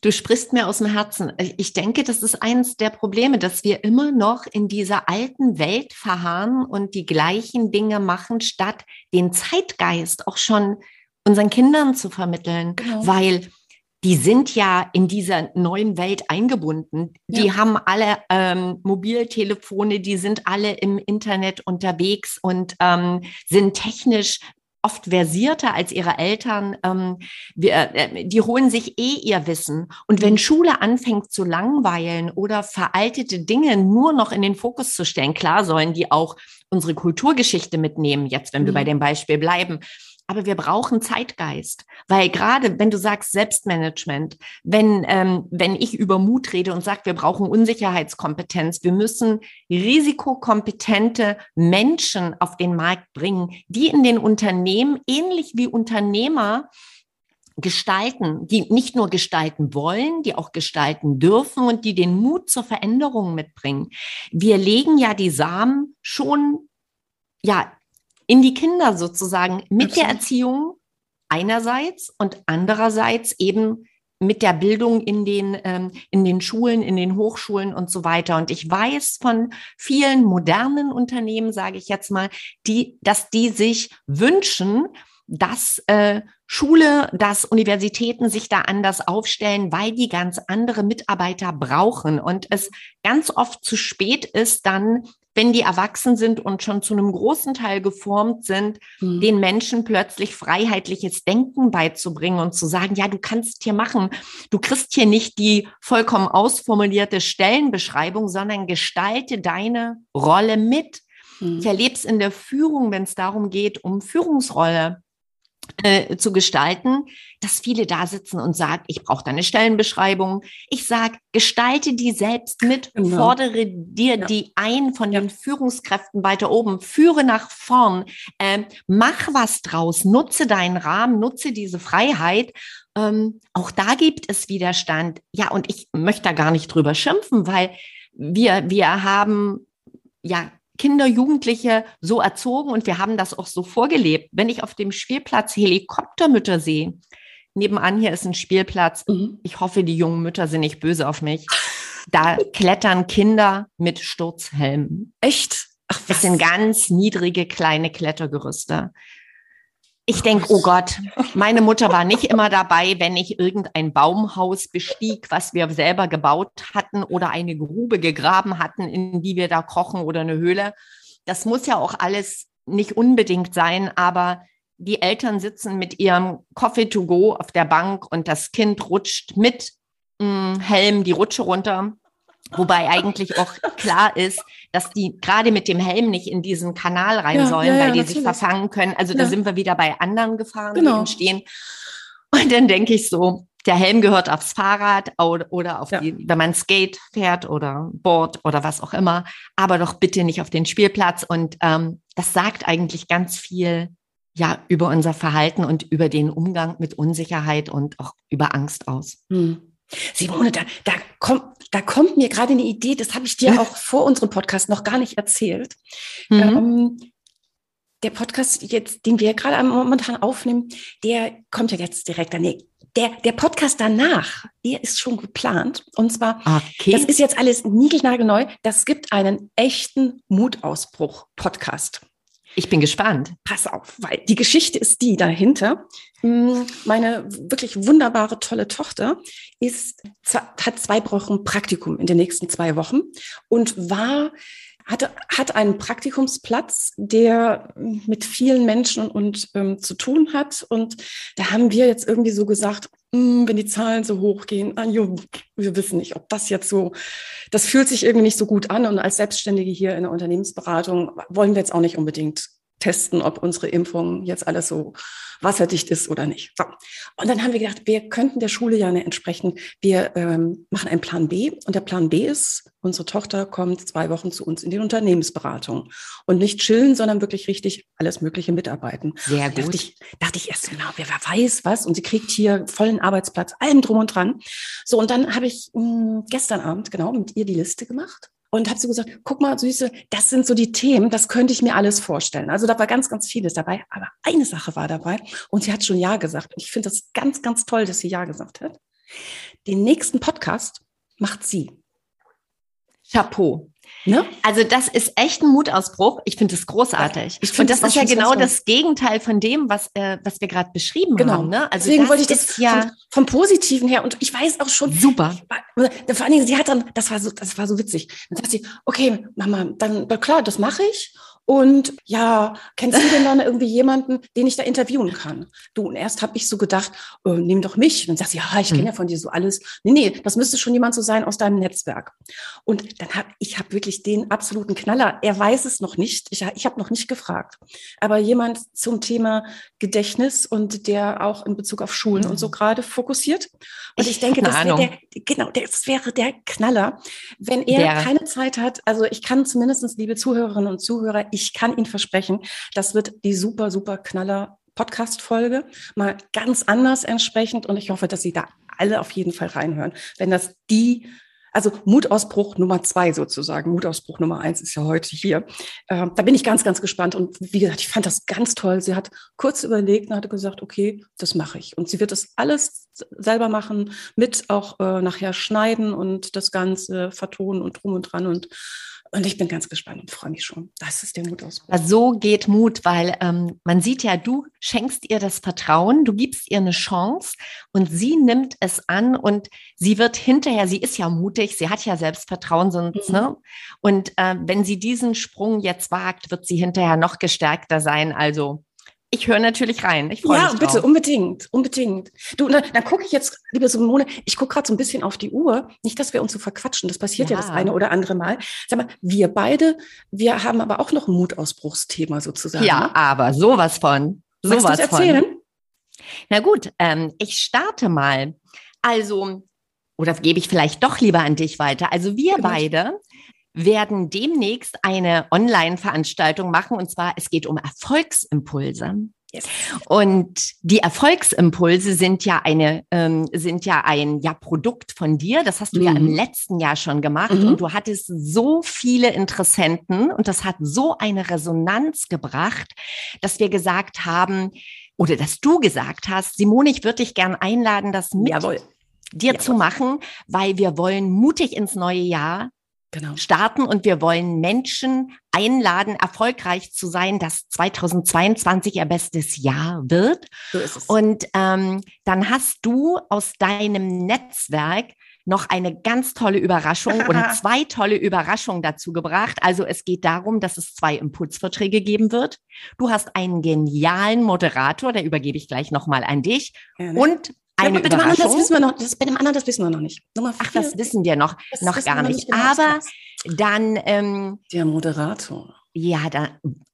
Du sprichst mir aus dem Herzen. Ich denke, das ist eines der Probleme, dass wir immer noch in dieser alten Welt verharren und die gleichen Dinge machen, statt den Zeitgeist auch schon unseren Kindern zu vermitteln, genau. weil die sind ja in dieser neuen Welt eingebunden. Die ja. haben alle ähm, Mobiltelefone, die sind alle im Internet unterwegs und ähm, sind technisch oft versierter als ihre Eltern. Ähm, wir, äh, die holen sich eh ihr Wissen. Und wenn Schule anfängt zu langweilen oder veraltete Dinge nur noch in den Fokus zu stellen, klar sollen die auch unsere Kulturgeschichte mitnehmen, jetzt wenn wir bei mhm. dem Beispiel bleiben. Aber wir brauchen Zeitgeist, weil gerade wenn du sagst Selbstmanagement, wenn, ähm, wenn ich über Mut rede und sage, wir brauchen Unsicherheitskompetenz, wir müssen risikokompetente Menschen auf den Markt bringen, die in den Unternehmen ähnlich wie Unternehmer gestalten, die nicht nur gestalten wollen, die auch gestalten dürfen und die den Mut zur Veränderung mitbringen. Wir legen ja die Samen schon ja in die Kinder sozusagen mit Absolut. der Erziehung einerseits und andererseits eben mit der Bildung in den, ähm, in den Schulen, in den Hochschulen und so weiter. Und ich weiß von vielen modernen Unternehmen, sage ich jetzt mal, die, dass die sich wünschen, dass äh, Schule, dass Universitäten sich da anders aufstellen, weil die ganz andere Mitarbeiter brauchen und es ganz oft zu spät ist, dann wenn die erwachsen sind und schon zu einem großen Teil geformt sind, mhm. den Menschen plötzlich freiheitliches Denken beizubringen und zu sagen, ja, du kannst hier machen, du kriegst hier nicht die vollkommen ausformulierte Stellenbeschreibung, sondern gestalte deine Rolle mit. Mhm. Ich erlebe es in der Führung, wenn es darum geht, um Führungsrolle äh, zu gestalten, dass viele da sitzen und sagen, ich brauche deine Stellenbeschreibung. Ich sage, gestalte die selbst mit, genau. fordere dir ja. die ein von ja. den Führungskräften weiter oben, führe nach vorn, äh, mach was draus, nutze deinen Rahmen, nutze diese Freiheit. Ähm, auch da gibt es Widerstand. Ja, und ich möchte da gar nicht drüber schimpfen, weil wir, wir haben ja Kinder, Jugendliche so erzogen und wir haben das auch so vorgelebt. Wenn ich auf dem Spielplatz Helikoptermütter sehe, nebenan hier ist ein Spielplatz, mhm. ich hoffe, die jungen Mütter sind nicht böse auf mich. Da klettern Kinder mit Sturzhelmen. Echt? Ach, was? Das sind ganz niedrige kleine Klettergerüste. Ich denke, oh Gott, meine Mutter war nicht immer dabei, wenn ich irgendein Baumhaus bestieg, was wir selber gebaut hatten oder eine Grube gegraben hatten, in die wir da kochen oder eine Höhle. Das muss ja auch alles nicht unbedingt sein, aber die Eltern sitzen mit ihrem Coffee to go auf der Bank und das Kind rutscht mit mh, hm, Helm die Rutsche runter Wobei eigentlich auch klar ist, dass die gerade mit dem Helm nicht in diesen Kanal rein ja, sollen, ja, weil die natürlich. sich verfangen können. Also da sind wir wieder bei anderen Gefahren, genau. die entstehen. Und dann denke ich so, der Helm gehört aufs Fahrrad oder auf die, wenn man Skate fährt oder Board oder was auch immer, aber doch bitte nicht auf den Spielplatz. Und ähm, das sagt eigentlich ganz viel ja über unser Verhalten und über den Umgang mit Unsicherheit und auch über Angst aus. Hm. Simone, da, da, kommt, da kommt mir gerade eine Idee, das habe ich dir auch vor unserem Podcast noch gar nicht erzählt. Mhm. Ähm, der Podcast jetzt, den wir gerade momentan aufnehmen, der kommt ja jetzt direkt daneben. Der, der Podcast danach, der ist schon geplant. Und zwar, okay. das ist jetzt alles niegelnagelneu. Das gibt einen echten Mutausbruch-Podcast. Ich bin gespannt. Pass auf, weil die Geschichte ist die dahinter. Hm, meine wirklich wunderbare, tolle Tochter ist, hat zwei Wochen Praktikum in den nächsten zwei Wochen und war hatte, hat einen Praktikumsplatz, der mit vielen Menschen und ähm, zu tun hat. Und da haben wir jetzt irgendwie so gesagt, mh, hm, wenn die Zahlen so hoch gehen, ah, wir wissen nicht, ob das jetzt so, das fühlt sich irgendwie nicht so gut an. Und als Selbstständige hier in der Unternehmensberatung wollen wir jetzt auch nicht unbedingt testen, ob unsere Impfung jetzt alles so wasserdicht ist oder nicht. So. Und dann haben wir gedacht, wir könnten der Schule ja entsprechend, wir ähm, machen einen Plan B und der Plan B ist, unsere Tochter kommt zwei Wochen zu uns in die Unternehmensberatung und nicht chillen, sondern wirklich richtig alles Mögliche mitarbeiten. Sehr gut. Dachte ich, dachte ich erst, genau, wer weiß was und sie kriegt hier vollen Arbeitsplatz, allem drum und dran. So, und dann habe ich mh, hm, gestern Abend genau mit ihr die Liste gemacht und habe so gesagt, guck mal, Süße, das sind so die Themen, das könnte ich mir alles vorstellen. Also da war ganz, ganz vieles dabei, aber eine Sache war dabei und sie hat schon Ja gesagt. Und ich finde das ganz, ganz toll, dass sie Ja gesagt hat. Den nächsten Podcast macht sie. Chapeau. Ne? Also das ist echt ein Mutausbruch. Ich finde es großartig. Ja, und das, das ist ja genau das Gegenteil von dem, was, äh, was wir gerade beschrieben genau. haben. Ne? Also Deswegen wollte ich das ja vom, vom, Positiven her und ich weiß auch schon. Super. Vor allen Dingen, sie hat dann, das war so, das war so witzig. Dann sagt sie, okay, Mama, dann klar, das mache ich. Und ja, kennst du denn dann irgendwie jemanden, den ich da interviewen kann? Du, und erst habe ich so gedacht, äh, nimm doch mich. Und dann sagst du, ja, ich kenne hm. ja von dir so alles. Nee, nee, das müsste schon jemand so sein aus deinem Netzwerk. Und dann habe ich hab wirklich den absoluten Knaller. Er weiß es noch nicht. Ich, ich habe noch nicht gefragt. Aber jemand zum Thema Gedächtnis und der auch in Bezug auf Schulen mhm. und so hm. gerade fokussiert. Und ich, ich denke, das wäre der, genau, das wäre der Knaller, wenn er der. keine Zeit hat. Also ich kann zumindestens, liebe Zuhörerinnen und Zuhörer, ich kann Ihnen versprechen, das wird die super, super Knaller Podcast-Folge, mal ganz anders entsprechend. Und ich hoffe, dass Sie da alle auf jeden Fall reinhören. Wenn das die also Mutausbruch Nummer zwei sozusagen. Mutausbruch Nummer eins ist ja heute hier. Ähm, da bin ich ganz, ganz gespannt. Und wie gesagt, ich fand das ganz toll. Sie hat kurz überlegt und hat gesagt, okay, das mache ich. Und sie wird das alles selber machen, mit auch äh, nachher schneiden und das Ganze vertonen und drum und dran. Und und ich bin ganz gespannt und freue mich schon. Das ist der Mutausbruch. So geht Mut, weil ähm, man sieht ja, du schenkst ihr das Vertrauen, du gibst ihr eine Chance und sie nimmt es an und sie wird hinterher, sie ist ja mutig, sie hat ja Selbstvertrauen, sonst, mhm. ne? Und äh, wenn sie diesen Sprung jetzt wagt, wird sie hinterher noch gestärkter sein. Also ich höre natürlich rein. Ich freue ja, mich. Ja, bitte, unbedingt, unbedingt. Du, dann, dann gucke ich jetzt, liebe Simone, ich gucke gerade so ein bisschen auf die Uhr. Nicht, dass wir uns so verquatschen. Das passiert ja. ja das eine oder andere Mal. Sag mal, wir beide, wir haben aber auch noch ein Mutausbruchsthema sozusagen. Ja, ne? aber sowas von. Sowas Magst erzählen? Von. Na gut, ähm, ich starte mal. Also, oder gebe ich vielleicht doch lieber an dich weiter. Also wir beide werden demnächst eine Online-Veranstaltung machen und zwar es geht um Erfolgsimpulse. Yes. Und die Erfolgsimpulse sind ja eine, ähm, sind ja ein ja, Produkt von dir. Das hast du mhm. ja im mhm. letzten Jahr schon gemacht mhm. und du hattest so viele Interessenten und das hat so eine Resonanz gebracht, dass wir gesagt haben, oder dass du gesagt hast, Simone, ich würde dich gern einladen, das mit Jawohl. dir Jawohl. zu machen, weil wir wollen mutig ins neue Jahr genau. starten und wir wollen Menschen einladen, erfolgreich zu sein, dass 2022 ihr bestes Jahr wird. So ist es. Und ähm, dann hast du aus deinem Netzwerk noch eine ganz tolle Überraschung oder zwei tolle Überraschungen dazu gebracht. Also es geht darum, dass es zwei Impulsverträge geben wird. Du hast einen genialen Moderator, der übergebe ich gleich nochmal an dich. Gerne. Und eine ja, Überraschung. das wissen wir noch. Das, bei dem anderen, das wissen wir noch nicht. Nummer Ach, das wissen wir noch, noch gar nicht. Genau, Aber dann. Ähm, der Moderator. Ja, da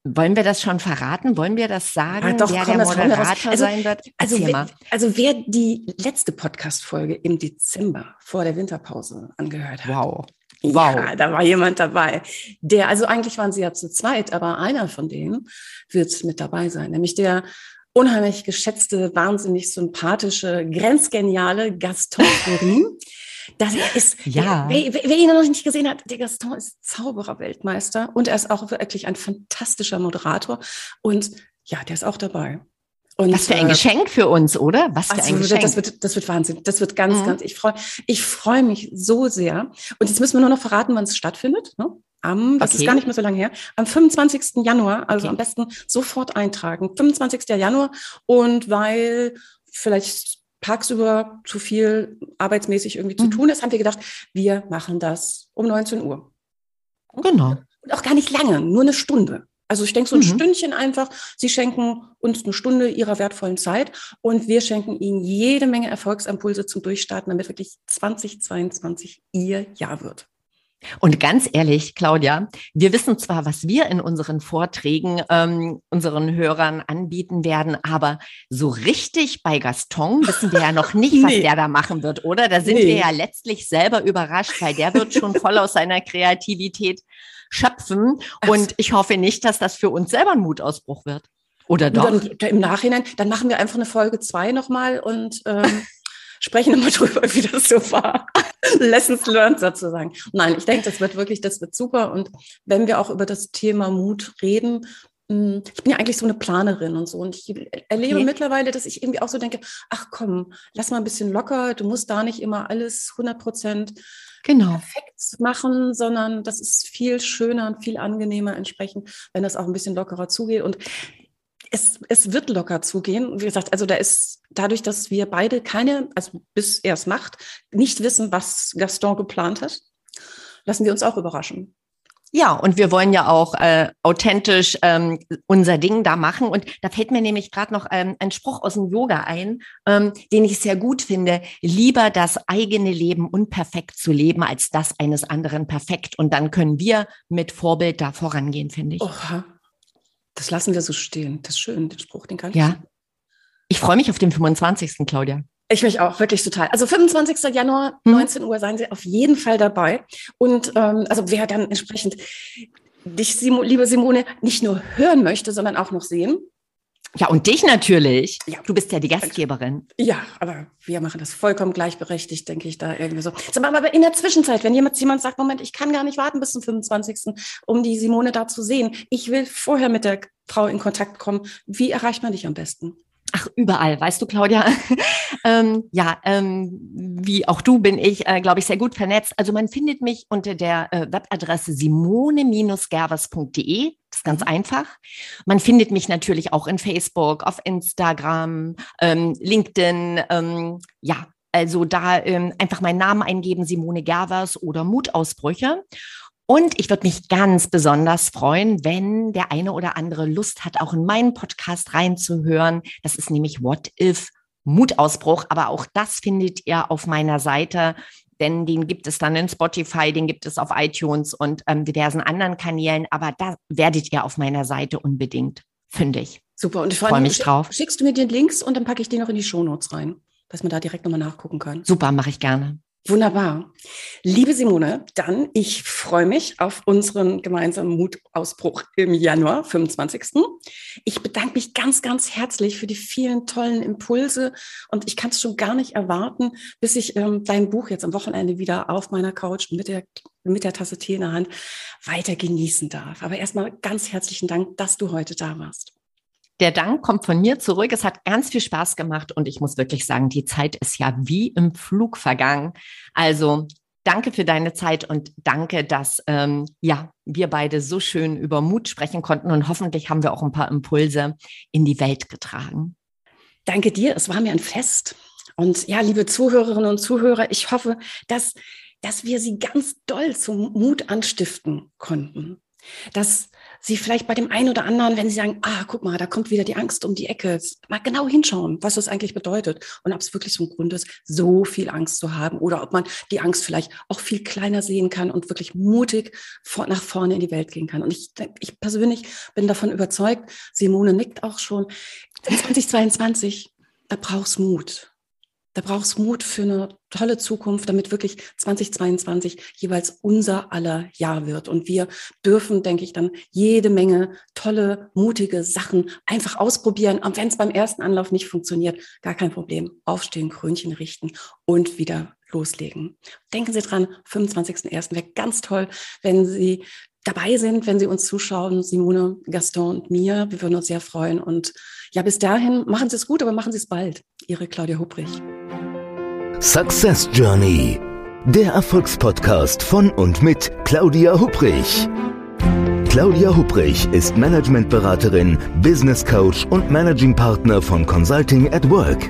wollen wir das schon verraten? Wollen wir das sagen, ja, doch, wer komm, der Moderator also, sein wird? Also, wer, also wer die letzte Podcast-Folge im Dezember vor der Winterpause angehört hat. Wow. Wow. Ja, da war jemand dabei. Der, also eigentlich waren sie ja zu zweit, aber einer von denen wird mit dabei sein, nämlich der unheimlich geschätzte, wahnsinnig sympathische, grenzgeniale Gaston Florin. Das ist, ja. Wer, wer, ihn noch nicht gesehen hat, der Gaston ist Zauberer-Weltmeister und er ist auch wirklich ein fantastischer Moderator. Und ja, der ist auch dabei. Und, Was für ein äh, Geschenk für uns, oder? Was für also, ein Geschenk. Das wird, das wird Wahnsinn. Das wird ganz, mhm. ganz, ich freue ich freu mich so sehr. Und jetzt müssen wir nur noch verraten, wann es stattfindet. Ne? Am, das okay. ist gar nicht mehr so lange her, am 25. Januar, also okay. am besten sofort eintragen. 25. Januar und weil vielleicht tagsüber zu viel arbeitsmäßig irgendwie mhm. zu tun ist, haben wir gedacht, wir machen das um 19 Uhr. Genau. Und auch gar nicht lange, nur eine Stunde. Also ich denke so ein mhm. Stündchen einfach. Sie schenken uns eine Stunde ihrer wertvollen Zeit und wir schenken Ihnen jede Menge Erfolgsimpulse zum Durchstarten, damit wirklich 2022 Ihr Jahr wird. Und ganz ehrlich, Claudia, wir wissen zwar, was wir in unseren Vorträgen ähm, unseren Hörern anbieten werden, aber so richtig bei Gaston wissen wir ja noch nicht, was nee. der da machen wird, oder? Da sind nee. wir ja letztlich selber überrascht, weil der wird schon voll aus seiner Kreativität schöpfen. Und ich hoffe nicht, dass das für uns selber ein Mutausbruch wird. Oder doch? Dann, Im Nachhinein, dann machen wir einfach eine Folge zwei nochmal und ähm, sprechen immer drüber, wie das so war. Lessons learned sozusagen. Nein, ich denke, das wird wirklich, das wird super. Und wenn wir auch über das Thema Mut reden, mm, ich bin ja eigentlich so eine Planerin und so. Und ich erlebe okay. mittlerweile, dass ich irgendwie auch so denke, ach komm, lass mal ein bisschen locker. Du musst da nicht immer alles 100 Prozent genau. perfekt machen, sondern das ist viel schöner und viel angenehmer entsprechend, wenn das auch ein bisschen lockerer zugeht. Und es, es wird locker zugehen. Wie gesagt, also da ist dadurch, dass wir beide keine, also bis er es macht, nicht wissen, was Gaston geplant hat, lassen wir uns auch überraschen. Ja, und wir wollen ja auch äh, authentisch ähm, unser Ding da machen. Und da fällt mir nämlich gerade noch ähm, ein Spruch aus dem Yoga ein, ähm, den ich sehr gut finde. Lieber das eigene Leben unperfekt zu leben, als das eines anderen perfekt. Und dann können wir mit Vorbild da vorangehen, finde ich. Oha. Das lassen wir so stehen. Das ist schön, den Spruch, den kann ich. Ja. Ich freue mich auf den 25. Claudia. Ich mich auch, wirklich total. Also 25. Januar, hm. 19 Uhr, seien Sie auf jeden Fall dabei. Und ähm, also wer dann entsprechend dich, liebe Simone, nicht nur hören möchte, sondern auch noch sehen. Ja, und dich natürlich. Ja. Du bist ja die Gastgeberin. Ja, aber wir machen das vollkommen gleichberechtigt, denke ich, da irgendwie so. Aber in der Zwischenzeit, wenn jemand, jemand sagt, Moment, ich kann gar nicht warten bis zum 25., um die Simone da zu sehen. Ich will vorher mit der Frau in Kontakt kommen. Wie erreicht man dich am besten? Ach, überall, weißt du, Claudia. ähm, ja, ähm, wie auch du bin ich, äh, glaube ich, sehr gut vernetzt. Also man findet mich unter der äh, Webadresse simone-gervers.de. Das ist ganz mhm. einfach. Man findet mich natürlich auch in Facebook, auf Instagram, ähm, LinkedIn. Ähm, ja, also da ähm, einfach meinen Namen eingeben, Simone Gervers oder Mutausbrüche. Und ich würde mich ganz besonders freuen, wenn der eine oder andere Lust hat, auch in meinen Podcast reinzuhören. Das ist nämlich What If Mutausbruch. Aber auch das findet ihr auf meiner Seite, denn den gibt es dann in Spotify, den gibt es auf iTunes und ähm, diversen anderen Kanälen. Aber da werdet ihr auf meiner Seite unbedingt fündig. Super. Und ich freue mich drauf. Schickst du mir den Links und dann packe ich den noch in die Shownotes rein, dass man da direkt nochmal nachgucken kann. Super, mache ich gerne. Wunderbar. Liebe Simone, dann ich freue mich auf unseren gemeinsamen Mutausbruch im Januar, 25. Ich bedanke mich ganz, ganz herzlich für die vielen tollen Impulse und ich kann es schon gar nicht erwarten, bis ich ähm, dein Buch jetzt am Wochenende wieder auf meiner Couch mit der, mit der Tasse Tee in der Hand weiter genießen darf. Aber erstmal ganz herzlichen Dank, dass du heute da warst. Der Dank kommt von mir zurück. Es hat ganz viel Spaß gemacht und ich muss wirklich sagen, die Zeit ist ja wie im Flug vergangen. Also danke für deine Zeit und danke, dass ähm, ja wir beide so schön über Mut sprechen konnten und hoffentlich haben wir auch ein paar Impulse in die Welt getragen. Danke dir. Es war mir ein Fest. Und ja, liebe Zuhörerinnen und Zuhörer, ich hoffe, dass, dass wir Sie ganz doll zum Mut anstiften konnten. Dass Sie vielleicht bei dem einen oder anderen, wenn Sie sagen, ah, guck mal, da kommt wieder die Angst um die Ecke, mal genau hinschauen, was das eigentlich bedeutet und ob es wirklich so ein Grund ist, so viel Angst zu haben oder ob man die Angst vielleicht auch viel kleiner sehen kann und wirklich mutig vor, nach vorne in die Welt gehen kann. Und ich, ich persönlich bin davon überzeugt, Simone nickt auch schon, 2022, da brauchst Mut. Da braucht es Mut für eine tolle Zukunft, damit wirklich 2022 jeweils unser aller Jahr wird. Und wir dürfen, denke ich, dann jede Menge tolle, mutige Sachen einfach ausprobieren. Und wenn es beim ersten Anlauf nicht funktioniert, gar kein Problem. Aufstehen, Krönchen richten und wieder loslegen. Denken Sie dran, 25.01. wäre ganz toll, wenn Sie dabei sind, wenn Sie uns zuschauen, Simone, Gaston und mir. Wir würden uns sehr freuen. Und ja, bis dahin, machen Sie es gut, aber machen Sie es bald. Ihre Claudia Hubrich. Success Journey, der Erfolgspodcast von und mit Claudia Hubrich. Claudia Hubrich ist Managementberaterin, Business Coach und Managing Partner von Consulting at Work.